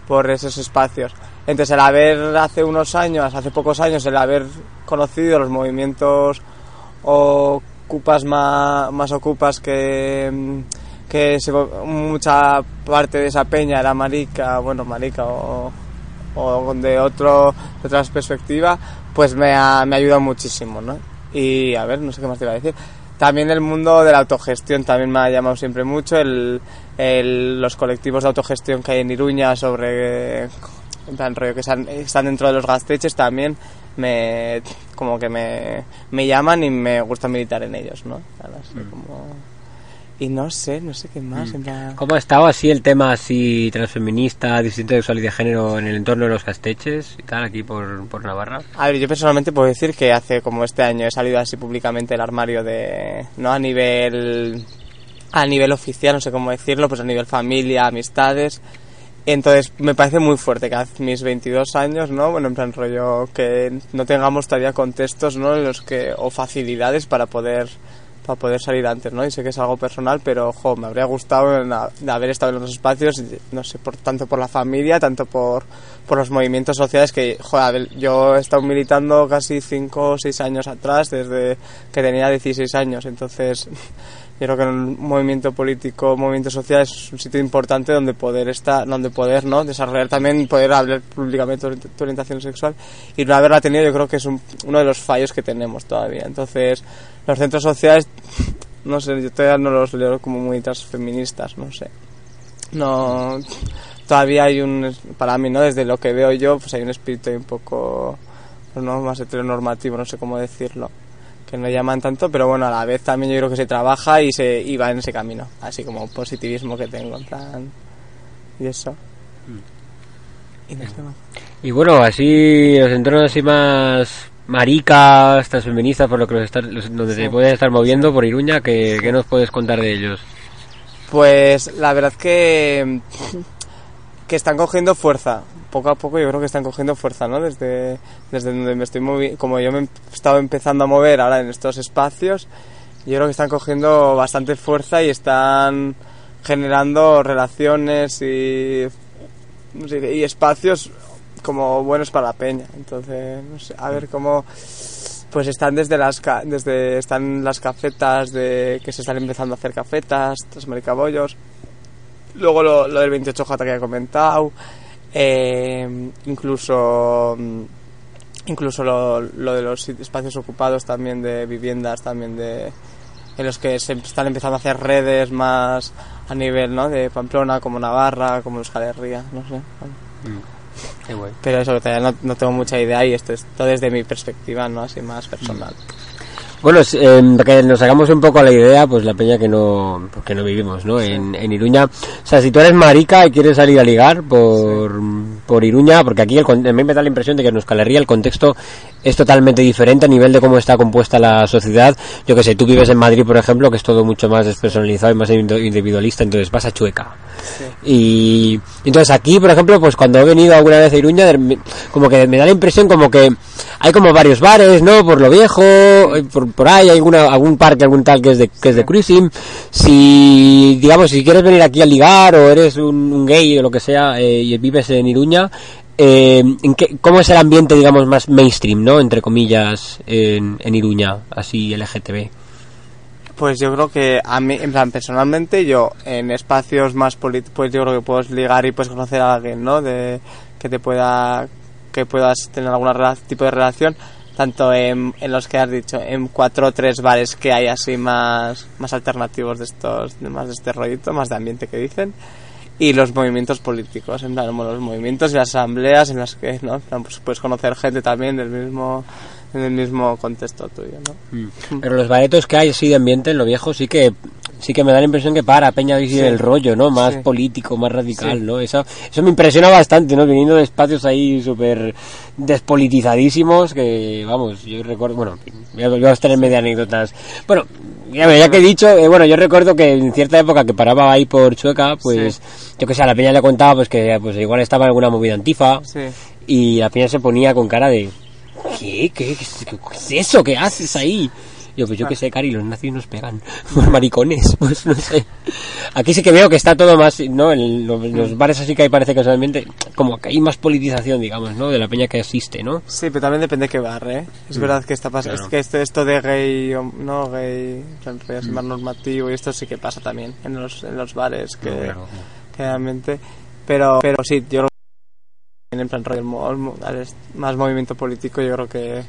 Por esos espacios. Entonces el haber hace unos años, hace pocos años, el haber conocido los movimientos ocupas más, más ocupas que, que se- mucha parte de esa peña era marica, bueno, marica o, o de, otro, de otras perspectivas, pues me ha, me ha ayudado muchísimo, ¿no? Y a ver, no sé qué más te iba a decir. También el mundo de la autogestión también me ha llamado siempre mucho, el, el- los colectivos de autogestión que hay en Iruña sobre, en plan rollo que están, están dentro de los gasteches también me, como que me, me llaman y me gusta militar en ellos, ¿no? Ahora sí, como- y no sé, no sé qué más. plan- ¿Cómo ha estado así el tema así transfeminista, distinto de sexual y de género en el entorno de los casteches y tal, aquí por, por Navarra? A ver, yo personalmente puedo decir que hace como este año he salido así públicamente del armario de, no a nivel, a nivel oficial, no sé cómo decirlo, pues a nivel familia, amistades. Entonces me parece muy fuerte que a mis 22 años, ¿no? Bueno, en plan rollo que no tengamos todavía contextos, ¿no? En los que, o facilidades para poder para poder salir antes, ¿no? Y sé que es algo personal, pero, me habría gustado de haber estado en los espacios, no sé, por, tanto por la familia, tanto por, por los movimientos sociales que, joder, yo he estado militando casi 5 o 6 años atrás, desde que tenía 16 años, entonces yo creo que un movimiento político, un movimiento social es un sitio importante donde poder estar, donde poder, ¿no? Desarrollar también, poder hablar públicamente de tu orientación sexual y no haberla tenido yo creo que es un- uno de los fallos que tenemos todavía. Entonces, los centros sociales, no sé, yo todavía no los leo como muy transfeministas, no sé. No, todavía hay un, para mí, ¿no? Desde lo que veo yo, pues hay un espíritu un poco, pues, ¿no? Más heteronormativo, no sé cómo decirlo que no llaman tanto, pero bueno, a la vez también yo creo que se trabaja y se y va en ese camino, así como positivismo que tengo, en plan, y eso. Y no sé más. Y bueno, así los entornos así más maricas, transfeministas, por lo que los estar- los- donde Sí. te puedes estar moviendo por Iruña, ¿qué, qué nos puedes contar de ellos? Pues la verdad que que están cogiendo fuerza. Poco a poco yo creo que están cogiendo fuerza, ¿no? Desde, desde donde me estoy moviendo, como yo me he estado empezando a mover ahora en estos espacios, yo creo que están cogiendo bastante fuerza y están generando relaciones y, y espacios como buenos para la peña. Entonces, no sé, a ver cómo pues están desde las desde están las cafetas de que se están empezando a hacer cafetas, los maricabollos. Luego lo, lo del 28J que he comentado, eh, incluso mm, incluso lo, lo de los espacios ocupados también de viviendas también de en los que se están empezando a hacer redes más a nivel ¿no? de Pamplona como Navarra como Euskal Herria no sé Qué guay. pero eso todavía no, no tengo mucha idea y esto es todo desde mi perspectiva no así más personal Bueno, eh, para que nos hagamos un poco la idea, pues la peña que no, pues que no vivimos, ¿no? En, en Iruña. O sea, si tú eres marica y quieres salir a ligar por, por Iruña, porque aquí el, a mí me da la impresión de que en Euskal Herria el contexto es totalmente diferente a nivel de cómo está compuesta la sociedad. Yo que sé, tú vives en Madrid, por ejemplo, que es todo mucho más despersonalizado y más individu- individualista, entonces vas a Chueca. Y entonces aquí, por ejemplo, pues cuando he venido alguna vez a Iruña, como que me da la impresión como que hay como varios bares, ¿no? Por lo viejo, eh, por, por ahí hay alguna, algún parque, algún tal que es de, que es de cruising. Si, digamos, si quieres venir aquí a ligar o eres un, un gay o lo que sea eh, y vives en Iruña, eh, ¿en qué, ¿cómo es el ambiente, digamos, más mainstream, ¿no? Entre comillas, en, en Iruña, así LGTB. Pues yo creo que a mí, en plan, personalmente, yo en espacios más políticos, pues yo creo que puedes ligar y puedes conocer a alguien, ¿no? De, que te pueda, que puedas tener algún tipo de relación, tanto en, en los que has dicho, en cuatro o tres bares que hay así más, más alternativos de estos, más de este rollito, más de ambiente que dicen, y los movimientos políticos, en los movimientos y las asambleas en las que, ¿no? Pues puedes conocer gente también del mismo, en el mismo contexto tuyo, ¿no? Pero los baretos que hay así de ambiente en lo viejo sí que sí que me da la impresión que para Peña dice Sí. el rollo, ¿no? Más Sí. político, más radical, Sí. ¿no? Eso, eso me impresiona bastante, ¿no? Viniendo de espacios ahí súper despolitizadísimos que, vamos, yo recuerdo, bueno, voy a, voy a tener media anécdotas. Bueno, ya, ya que he dicho, eh, bueno, yo recuerdo que en cierta época que paraba ahí por Chueca, pues, yo que sé, a la Peña le contaba pues que pues igual estaba en alguna movida antifa y la Peña se ponía con cara de ¿qué? ¿Qué, qué, es- qué es eso? ¿Qué haces ahí? Yo, pues yo que sé, Cari, los nazis nos pegan. Los maricones, pues no sé. Aquí sí que veo que está todo más, ¿no? En los, los bares así que hay parece que solamente, como que hay más politización, digamos, ¿no? De la peña que asiste, ¿no? Sí, pero también depende de qué bar, ¿eh? Es Mm, verdad que está pasando, claro. es que esto, esto de gay, no gay, así más normativo y esto sí que pasa también en los, en los bares que, No, claro. que realmente, pero, pero sí, yo que en plan más movimiento político yo creo que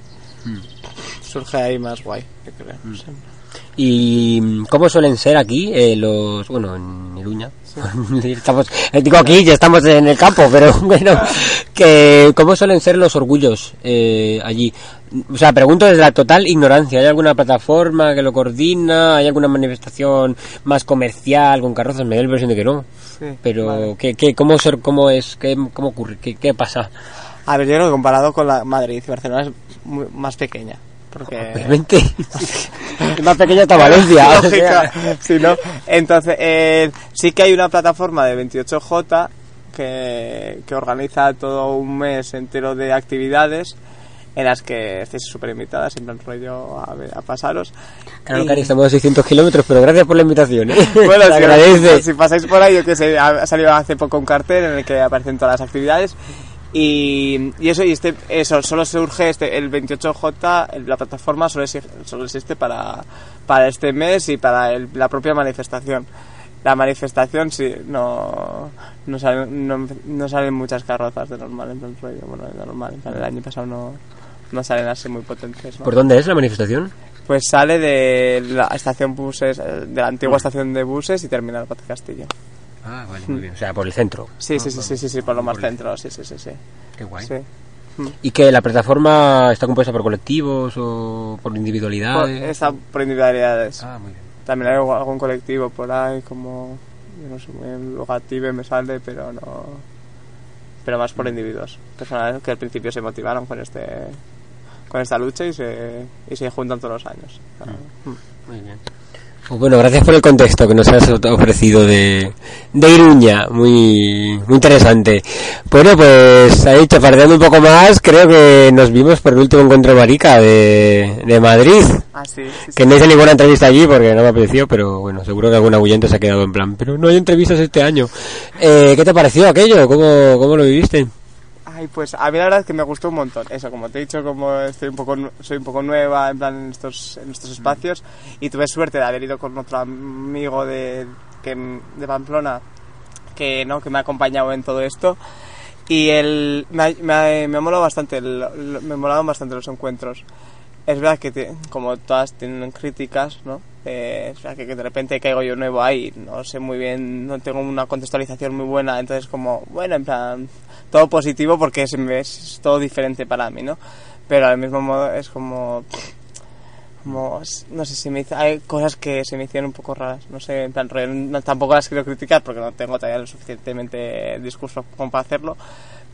surge ahí más guay, yo creo. sí. ¿Y mm, cómo suelen ser aquí eh, los, bueno, en Iruña? estamos, eh, digo aquí, ya estamos en el campo, pero bueno, que ¿cómo suelen ser los orgullos eh, allí? O sea, pregunto desde la total ignorancia, ¿hay alguna plataforma que lo coordina? ¿Hay alguna manifestación más comercial con carrozas? Me da la impresión de que no. Sí, Pero, vale. ¿qué, qué, cómo, ser, ¿cómo es? ¿Qué, ¿Cómo ocurre? ¿Qué, qué pasa? A ver, yo creo que comparado con la Madrid Barcelona es muy- más pequeña. Porque... Obviamente. más pequeña hasta Valencia. o sea. Lógica, sí, ¿no? Entonces, eh, sí que hay una plataforma de 28J que, que organiza todo un mes entero de actividades en las que estáis súper invitadas, siempre rollo a, a pasaros. Claro, Y- Cari, estamos a 600 kilómetros, pero gracias por la invitación. ¿eh? bueno, si, agradece. si pasáis por ahí, yo que sé, ha salido hace poco un cartel en el que aparecen todas las actividades. Y, y eso, y este, eso, solo surge este, el 28J, el- la plataforma solo, exi- solo existe para, para este mes y para el- la propia manifestación. La manifestación sí, no, no, salen, no, no salen muchas carrozas de normal, en plan rollo, bueno, de normal, en plan, el año pasado no, no salen así muy potentes. ¿no? ¿Por dónde es la manifestación? Pues sale de la estación buses, eh, de la antigua estación de buses y termina en el Paz Castillo. Ah, vale, muy bien. O sea, por el centro. Sí, sí, sí, sí, sí, sí, por lo más centro, sí, sí, sí, sí. Qué guay. Sí. ¿Y que la plataforma está compuesta por colectivos o por individualidades? está por individualidades. Ah, muy bien. También hay algún- colectivo por ahí, como, yo no sé, muy bien, Logative me sale, pero no... Pero más por individuos, personas que al principio se motivaron con este con esta lucha y se, y se juntan todos los años. Muy bien. Pues bueno, gracias por el contexto que nos has ofrecido de, de Iruña, muy, muy interesante. Bueno, pues ahí chafardeando un poco más, creo que nos vimos por el último encuentro marica de, de Madrid. Ah, sí, sí, sí. Que no hice ninguna entrevista allí porque no me apeteció, pero bueno, seguro que algún abullante se ha quedado en plan, pero no hay entrevistas este año. Eh, ¿Qué te pareció aquello? ¿Cómo, cómo lo viviste? Ay, pues a mí la verdad es que me gustó un montón. Eso, como te he dicho, como estoy un poco, soy un poco nueva en plan en estos, en estos espacios y tuve suerte de haber ido con otro amigo de, de Pamplona que, ¿no? que me ha acompañado en todo esto y él me ha, me ha- me ha molado bastante, el- me molaban bastante los encuentros. Es verdad que como todas tienen críticas, ¿no? Eh, es verdad que, que de repente caigo yo nuevo ahí, no sé muy bien, no tengo una contextualización muy buena, entonces como, bueno, en plan, todo positivo porque es, es todo diferente para mí, ¿no? Pero al mismo modo es como, como no sé si me hay cosas que se me hicieron un poco raras, no sé, en plan, no- tampoco las quiero criticar porque no tengo todavía lo suficientemente discurso como para hacerlo,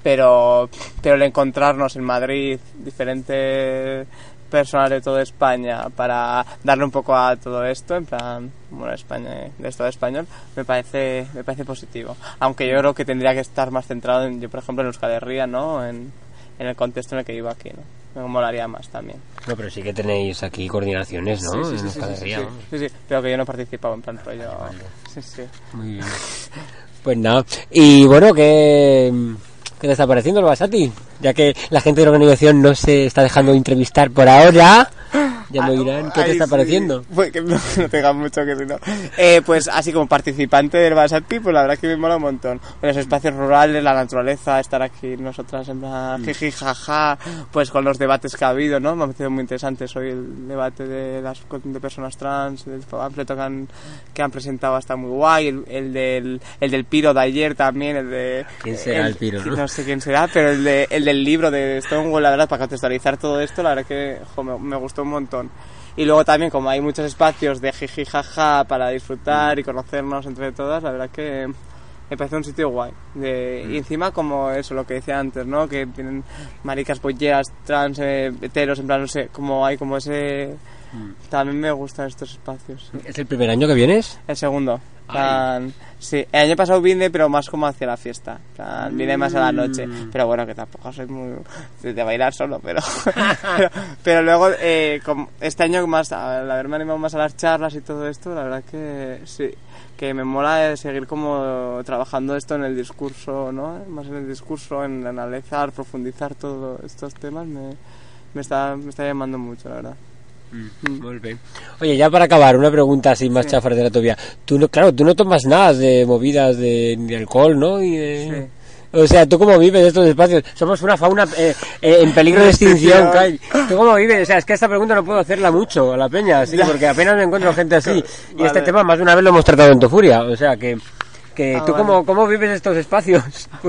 pero, pero el encontrarnos en Madrid, diferentes personas de toda España, para darle un poco a todo esto, en plan, bueno, España, de Estado español, me parece, me parece positivo. Aunque yo creo que tendría que estar más centrado, en, yo por ejemplo, en Euskal Herria, ¿no? En, en el contexto en el que vivo aquí, ¿no? Me molaría más también. No, pero sí que tenéis aquí coordinaciones, ¿no? Sí, sí, sí, sí, Euskal sí, Herria, sí, ¿no? sí, sí, pero que yo no he participado en plan rollo. Sí, sí. Muy bien. Pues nada. Y bueno, ¿qué, qué te está pareciendo el Basati? Ya que la gente de la organización no se está dejando entrevistar por ahora, ya me dirán qué te está sí. pareciendo. Pues que no, no tenga mucho que si no. Eh, pues así como participante del Basati, pues la verdad que me mola un montón. Los espacios rurales, la naturaleza, estar aquí nosotras en plan jiji, jaja, pues con los debates que ha habido, ¿no? Me ha parecido muy interesante hoy el debate de las de personas trans, del panfleto que han, que han presentado está muy guay, el, el del, el del Piro de ayer también, el de... ¿Quién será el Piro, no? No sé quién será, pero el, de, el del libro de Stonewall, la verdad, para contextualizar todo esto, la verdad que jo, me, me gustó un montón. Y luego también, como hay muchos espacios de jiji jaja para disfrutar y conocernos entre todas, la verdad que me parece un sitio guay. De, Y encima, como eso, lo que decía antes, ¿no? Que tienen maricas, polleras, trans, eh, heteros, en plan, no sé, como hay como ese También me gustan estos espacios. ¿Es el primer año que vienes? El segundo. plan, sí, el año pasado vine, pero más como hacia la fiesta. plan, vine más a la noche. Mm. Pero bueno, que tampoco soy muy de bailar solo, pero. pero, pero luego, eh, como este año, más al haberme animado más a las charlas y todo esto, la verdad que sí. Que me mola seguir como trabajando esto en el discurso, ¿no? Más en el discurso, en analizar, profundizar todos estos temas, me, me, está, me está llamando mucho, la verdad. Bien. Oye, ya para acabar, una pregunta así más chafar de la tobia. Tú no, claro, tú no tomas nada de movidas de, ni de alcohol, ¿no? Y de- O sea, ¿tú cómo vives estos espacios? Somos una fauna eh, eh, en peligro de extinción, Kai. ¿Tú cómo vives? O sea, es que esta pregunta no puedo hacerla mucho a la peña, así, porque apenas me encuentro gente así. Y este tema más de una vez lo hemos tratado en Tofuria. O sea, que, que Ah, ¿tú vale. cómo, cómo vives estos espacios?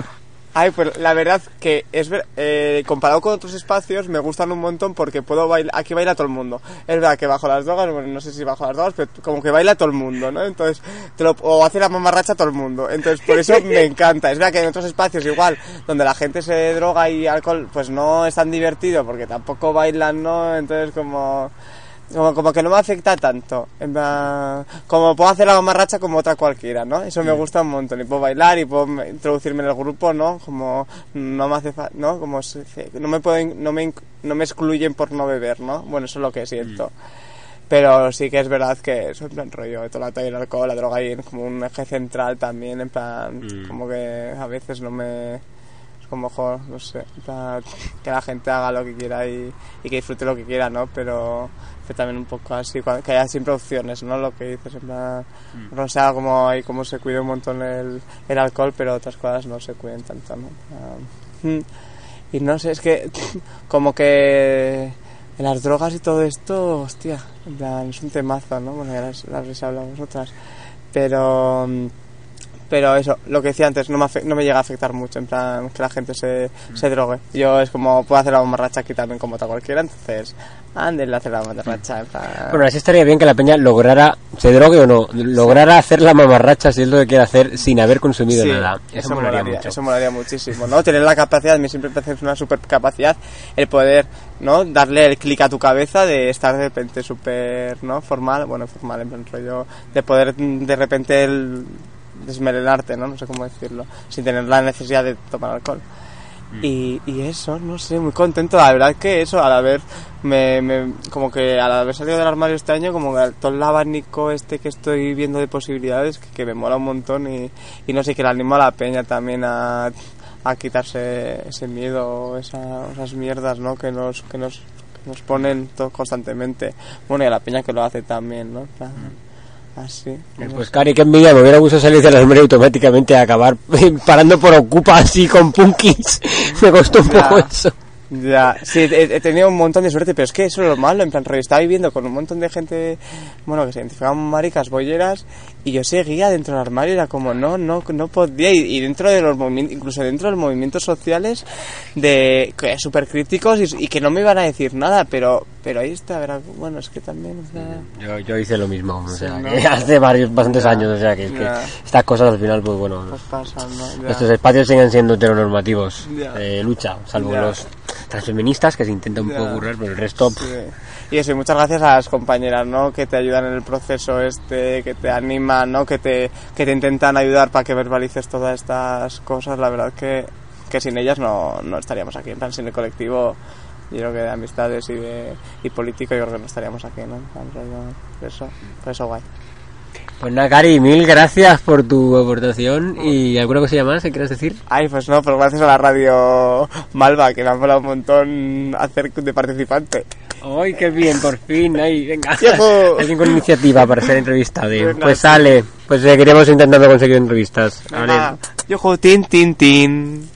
Ay, pues la verdad que es ver- eh, comparado con otros espacios me gustan un montón porque puedo bailar, aquí baila todo el mundo. Es verdad que bajo las drogas, bueno, no sé si bajo las drogas, pero como que baila todo el mundo, ¿no? Entonces, te lo, o hace la mamarracha todo el mundo. Entonces, por eso me encanta. Es verdad que en otros espacios igual, donde la gente se droga y alcohol, pues no es tan divertido porque tampoco bailan, ¿no? Entonces, como... Como, como que no me afecta tanto. Como puedo hacer la mamarracha como otra cualquiera, ¿no? Eso me gusta un montón. Y puedo bailar y puedo me- introducirme en el grupo, ¿no? Como no me hace fa- ¿no? Como se- no me pueden, no me, no me excluyen por no beber, ¿no? Bueno, eso es lo que siento. Pero sí que es verdad que eso en plan rollo, todo el alcohol, la droga y como un eje central también, en plan, como que a veces no me es como mejor, no sé, que la gente haga lo que quiera y, y que disfrute lo que quiera, ¿no? Pero, también un poco así, que haya siempre opciones, ¿no? Lo que dices, en plan, no sea como ahí como se cuida un montón el, el alcohol, pero otras cosas no se cuiden tanto, ¿no? Plan, mm. Y no sé, es que como que las drogas y todo esto, hostia, en plan, es un temazo, ¿no? Bueno, ya las, las hablado vosotras. Pero, mm, pero eso, lo que decía antes, no me, no me llega a afectar mucho, en plan, que la gente se, se drogue. Yo es como, puedo hacer la mamarracha aquí también como otra cualquiera, entonces, anden a hacer la mamarracha, en plan... Bueno, así estaría bien que la peña lograra, se drogue o no, lograra hacer la mamarracha si es lo que quiere hacer sin haber consumido Sí, nada. Eso, molaría molaría, mucho. eso molaría muchísimo, ¿no? Tener la capacidad, a mí siempre me parece una super capacidad el poder, ¿no? Darle el clic a tu cabeza de estar de repente súper, ¿no? Formal, bueno, formal en plan rollo, de poder de repente el desmelenarte, ¿no? No sé cómo decirlo, sin tener la necesidad de tomar alcohol. Y, y eso, no sé, muy contento. La verdad que eso, al haber, me, me- como que al haber salido del armario este año, como que todo el abanico este que estoy viendo de posibilidades, que, que me mola un montón y, y no sé, que le animo a la peña también a, a quitarse ese miedo, esa- esas mierdas, ¿no? Que nos, que nos, que nos ponen todos constantemente. Bueno, y a la peña que lo hace también, ¿no? Así. Pues Cari, qué envidia, me hubiera gustado salir del armario automáticamente a acabar parando por Ocupa así con punkis. me costó un poco Ya. eso. Ya, sí, he, he tenido un montón de suerte, pero es que eso es lo malo, en plan, estaba viviendo con un montón de gente, bueno, que se identificaban maricas, bolleras, y yo seguía dentro del armario, era como, no, no, no podía, y, y dentro de los movimientos, incluso dentro de los movimientos sociales, de, que súper críticos, y, y que no me iban a decir nada, pero, pero ahí está, bueno, es que también, o sea, Yo, yo hice lo mismo, o sea, ¿no? que hace varios, bastantes Ya, años, o sea, que, es que ya. estas cosas al final, pues bueno, pues pasan, ¿no? Ya. estos espacios siguen siendo heteronormativos de lucha, salvo Ya. los transfeministas que se intentan un poco currar, pero el resto... Sí. Y eso, y muchas gracias a las compañeras, ¿no? Que te ayudan en el proceso este, que te animan, ¿no? Que te, que te intentan ayudar para que verbalices todas estas cosas. La verdad que, que sin ellas no, no estaríamos aquí. En plan, sin el colectivo, yo creo que de amistades y de y político, yo creo que no estaríamos aquí, ¿no? Por eso, por eso guay. Pues nada, Cari, mil gracias por tu aportación y alguna cosilla más que quieras decir. Ay, pues no, pero gracias a la radio Malva, que me ha molado un montón hacer de participante. ¡Ay, qué bien! Por fin, ahí, venga. Alguien con iniciativa para ser entrevistado. Pues sí. sale, pues seguiremos intentando conseguir entrevistas. Vale. Yo juego tin, tin, tin.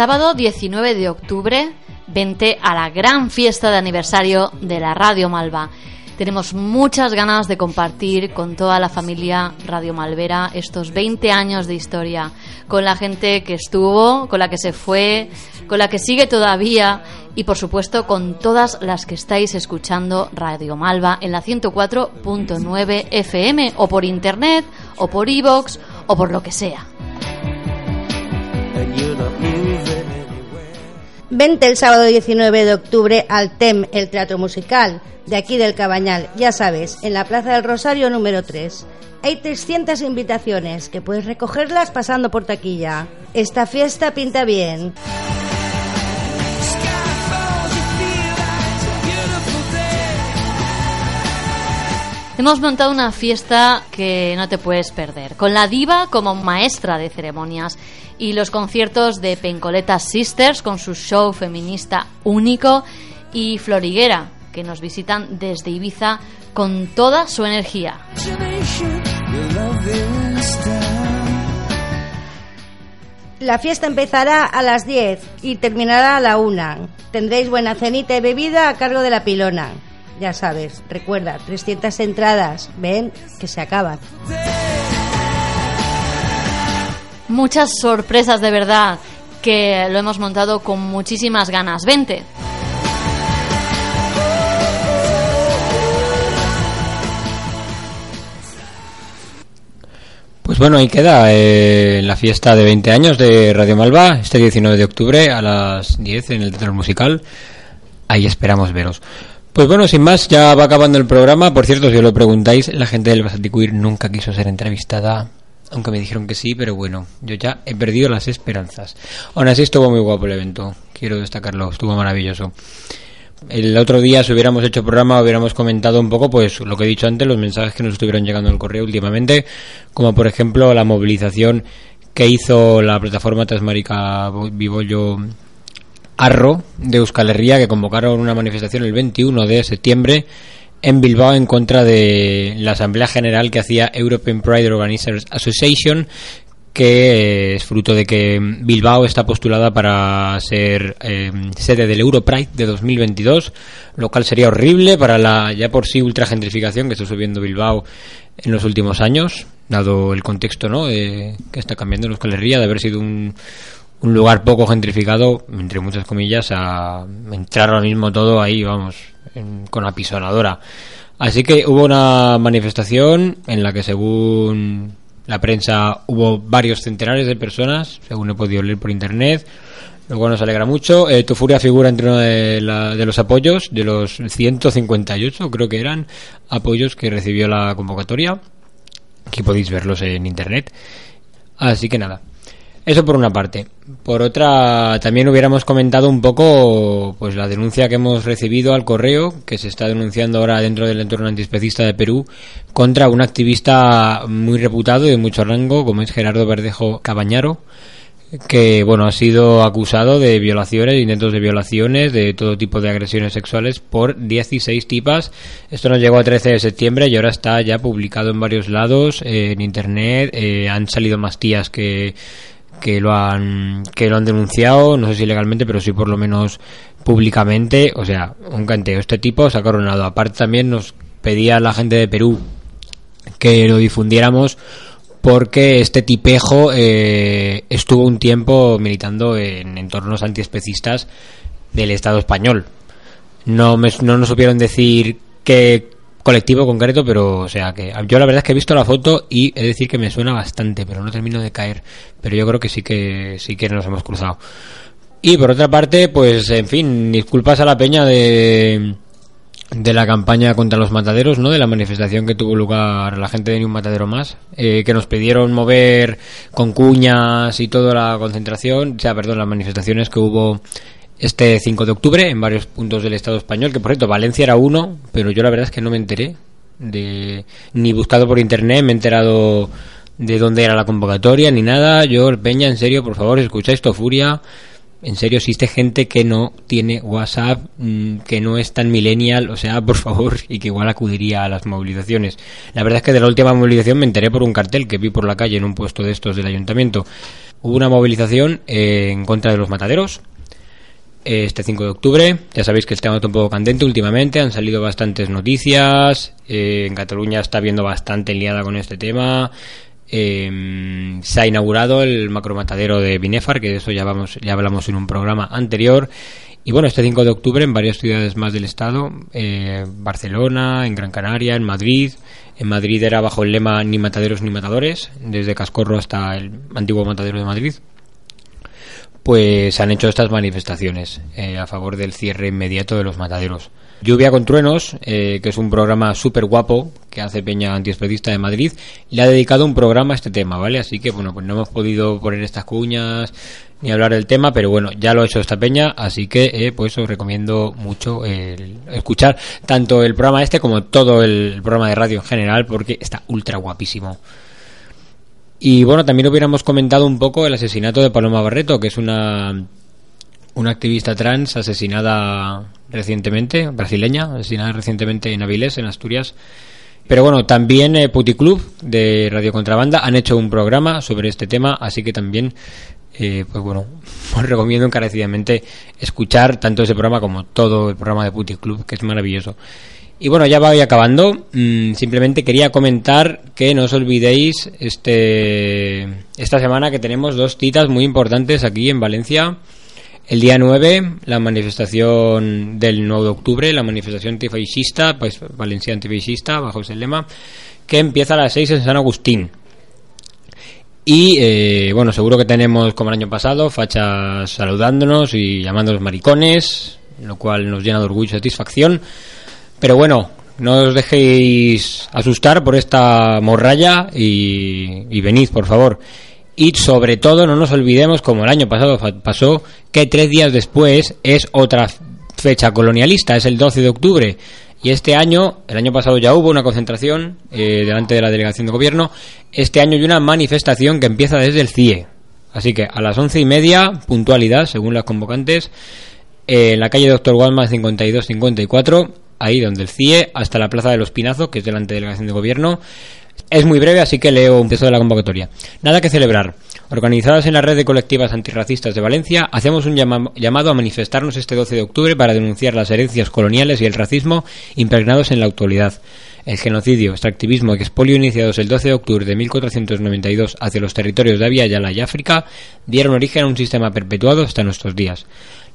Sábado 19 de octubre, vente a la gran fiesta de aniversario de la Radio Malva. Tenemos muchas ganas de compartir con toda la familia Radio Malvera estos 20 años de historia, con la gente que estuvo, con la que se fue, con la que sigue todavía y por supuesto con todas las que estáis escuchando Radio Malva en la 104.9 FM o por internet o por iVoox o por lo que sea. Vente el sábado 19 de octubre al TEM, el Teatro Musical, de aquí del Cabañal, ya sabes, en la Plaza del Rosario número 3. Hay 300 invitaciones que puedes recogerlas pasando por taquilla. Esta fiesta pinta bien. Hemos montado una fiesta que no te puedes perder, con la diva como maestra de ceremonias y los conciertos de Pencoleta Sisters con su show feminista único y Floriguera, que nos visitan desde Ibiza con toda su energía. La fiesta empezará a las 10 y terminará a la 1. Tendréis buena cenita y bebida a cargo de la pilona ya sabes, recuerda, 300 entradas, ven que se acaban. Muchas sorpresas de verdad que lo hemos montado con muchísimas ganas. Vente. Pues bueno, ahí queda eh, la fiesta de 20 años de Radio Malva, este 19 de octubre a las 10 en el Teatro Musical. Ahí esperamos veros. Pues bueno, sin más, ya va acabando el programa. Por cierto, si os lo preguntáis, la gente del Basaticuir nunca quiso ser entrevistada, aunque me dijeron que sí, pero bueno, yo ya he perdido las esperanzas. Aún así estuvo muy guapo el evento, quiero destacarlo, estuvo maravilloso. El otro día, si hubiéramos hecho programa, hubiéramos comentado un poco, pues lo que he dicho antes, los mensajes que nos estuvieron llegando al correo últimamente, como por ejemplo la movilización que hizo la plataforma Transmarica Vivollo Arro de Euskal Herria que convocaron una manifestación el 21 de septiembre en Bilbao en contra de la Asamblea General que hacía European Pride Organizers Association que es fruto de que Bilbao está postulada para ser eh, sede del Europride de 2022, lo cual sería horrible para la ya por sí ultragentrificación que está subiendo Bilbao en los últimos años, dado el contexto ¿no? que está cambiando en Euskal Herria de haber sido un, un lugar poco gentrificado, entre muchas comillas, a entrar ahora mismo todo ahí, vamos, con la pisonadora. Así que hubo una manifestación en la que según la prensa hubo varios centenares de personas, según he podido leer por internet, lo cual nos alegra mucho. Eh, tu Furia figura entre uno de, de, los apoyos, de los 158 creo que eran apoyos que recibió la convocatoria. Aquí podéis verlos en internet. Así que nada, eso por una parte. Por otra, también hubiéramos comentado un poco pues la denuncia que hemos recibido al correo, que se está denunciando ahora dentro del entorno antiespecista de Perú, contra un activista muy reputado y de mucho rango, como es Gerardo Verdejo Cabañaro, que bueno ha sido acusado de violaciones, intentos de violaciones, de todo tipo de agresiones sexuales por 16 tipas. Esto nos llegó a 13 de septiembre y ahora está ya publicado en varios lados, en internet. Eh, han salido más tías que que lo han que lo han denunciado, no sé si legalmente, pero sí por lo menos públicamente, o sea, un canteo. Este tipo se ha coronado. Aparte también nos pedía la gente de Perú que lo difundiéramos porque este tipejo eh, estuvo un tiempo militando en entornos antiespecistas del Estado español. No, me, no nos supieron decir qué colectivo concreto, pero o sea que yo la verdad es que he visto la foto y he de decir que me suena bastante, pero no termino de caer. Pero yo creo que sí que sí que nos hemos cruzado. Y por otra parte, pues en fin, disculpas a la peña de de la campaña contra los mataderos, ¿no? De la manifestación que tuvo lugar la gente de Ni un Matadero Más, eh, que nos pidieron mover con cuñas y toda la concentración, o sea, perdón, las manifestaciones que hubo este 5 de octubre en varios puntos del Estado español, que por cierto Valencia era uno, pero yo la verdad es que no me enteré de ni buscado por internet, me he enterado de dónde era la convocatoria ni nada. Yo, Peña, en serio, por favor, escucháis esto, Furia. En serio, existe gente que no tiene WhatsApp, mm, que no es tan millennial, o sea, por favor, y que igual acudiría a las movilizaciones. La verdad es que de la última movilización me enteré por un cartel que vi por la calle en un puesto de estos del ayuntamiento. hubo una movilización eh, en contra de los mataderos. Este 5 de octubre, ya sabéis que el tema está un poco candente últimamente, han salido bastantes noticias, eh, en Cataluña está viendo bastante liada con este tema, eh, se ha inaugurado el macromatadero de Binefar, que de eso ya, ya hablamos en un programa anterior, y bueno, este 5 de octubre en varias ciudades más del estado, eh, Barcelona, en Gran Canaria, en Madrid. En Madrid era bajo el lema ni mataderos ni matadores, desde Cascorro hasta el antiguo matadero de Madrid. Pues han hecho estas manifestaciones eh, a favor del cierre inmediato de los mataderos. Lluvia con Truenos, eh, que es un programa súper guapo que hace Peña Antiespedista de Madrid, le ha dedicado un programa a este tema, ¿vale? Así que, bueno, pues no hemos podido poner estas cuñas, ni hablar del tema, pero bueno, ya lo ha hecho esta peña, así que eh, pues os recomiendo mucho el escuchar tanto el programa este como todo el programa de radio en general, porque está ultra guapísimo. Y bueno, también hubiéramos comentado un poco el asesinato de Paloma Barreto, que es una, una activista trans asesinada recientemente, brasileña, asesinada recientemente en Avilés, en Asturias. Pero bueno, también eh, Puticlub de Radio Contrabanda han hecho un programa sobre este tema, así que también eh, pues bueno, os recomiendo encarecidamente escuchar tanto ese programa como todo el programa de Puti Club, que es maravilloso. Y bueno, ya voy acabando. Mm, simplemente quería comentar que no os olvidéis este esta semana que tenemos dos citas muy importantes aquí en Valencia. El día 9, la manifestación del 9 de octubre, la manifestación antifascista, pues Valencia antifascista, bajo ese lema, que empieza a las 6 en San Agustín. Y eh, bueno, seguro que tenemos, como el año pasado, fachas saludándonos y llamándonos maricones, lo cual nos llena de orgullo y satisfacción. Pero bueno, no os dejéis asustar por esta morralla y, venid, por favor. Y sobre todo, no nos olvidemos, como el año pasado pasó, que tres días después es otra fecha colonialista, es el 12 de octubre. Y este año, el año pasado ya hubo una concentración eh, delante de la delegación de gobierno. Este año hay una manifestación que empieza desde el CIE. Así que a las once y media, puntualidad, según las convocantes, eh, en la calle Doctor Walma 52-54, ahí donde el CIE, hasta la Plaza de los Pinazos, que es delante de la delegación de gobierno. Es muy breve, así que leo un texto de la convocatoria. Nada que celebrar. Organizadas en la red de colectivas antirracistas de Valencia, hacemos un llamado a manifestarnos este 12 de octubre para denunciar las herencias coloniales y el racismo impregnados en la actualidad. El genocidio, extractivismo y expolio iniciados el 12 de octubre de 1492 hacia los territorios de Avia Yala y África dieron origen a un sistema perpetuado hasta nuestros días.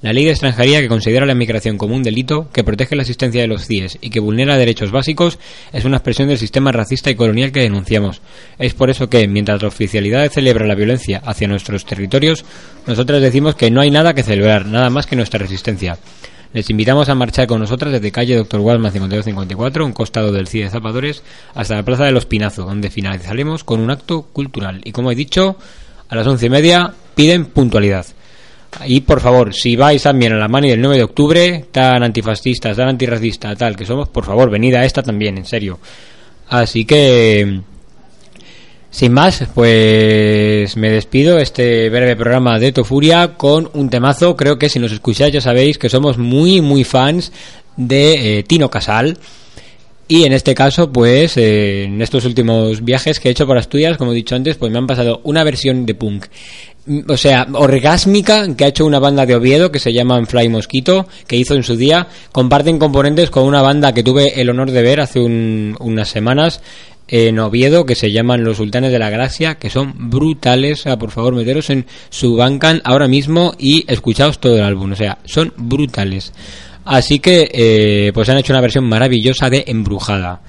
La ley de extranjería que considera la inmigración como un delito, que protege la existencia de los CIES y que vulnera derechos básicos, es una expresión del sistema racista y colonial que denunciamos. Es por eso que, mientras la oficialidad celebra la violencia hacia nuestros territorios, nosotras decimos que no hay nada que celebrar, nada más que nuestra resistencia. Les invitamos a marchar con nosotras desde calle Doctor Walman 5254, un costado del CIE de Zapadores, hasta la Plaza de los Pinazos, donde finalizaremos con un acto cultural. Y como he dicho, a las once y media piden puntualidad. Y por favor, si vais también a la mani del 9 de octubre, tan antifascistas, tan antirracistas, tal que somos, por favor, venid a esta también, en serio. Así que, sin más, pues me despido este breve programa de Tofuria con un temazo. Creo que si nos escucháis ya sabéis que somos muy, muy fans de eh, Tino Casal. Y en este caso, pues, eh, en estos últimos viajes que he hecho por Asturias, como he dicho antes, pues me han pasado una versión de punk o sea, orgásmica, que ha hecho una banda de Oviedo que se llama Fly Mosquito, que hizo en su día, comparten componentes con una banda que tuve el honor de ver hace unas semanas en Oviedo, que se llaman Los Sultanes de la Gracia, que son brutales, sea, por favor, meteros en su bancan ahora mismo y escuchaos todo el álbum, o sea, son brutales. Así que, eh, pues han hecho una versión maravillosa de Embrujada.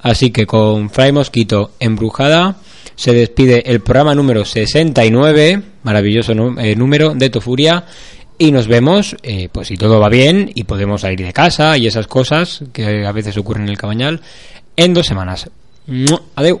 Así que con Fly Mosquito Embrujada se despide el programa número 69, maravilloso eh, número de Tofuria, y nos vemos, eh, pues si todo va bien y podemos salir de casa y esas cosas que a veces ocurren en el cabañal, en dos semanas. Adiós.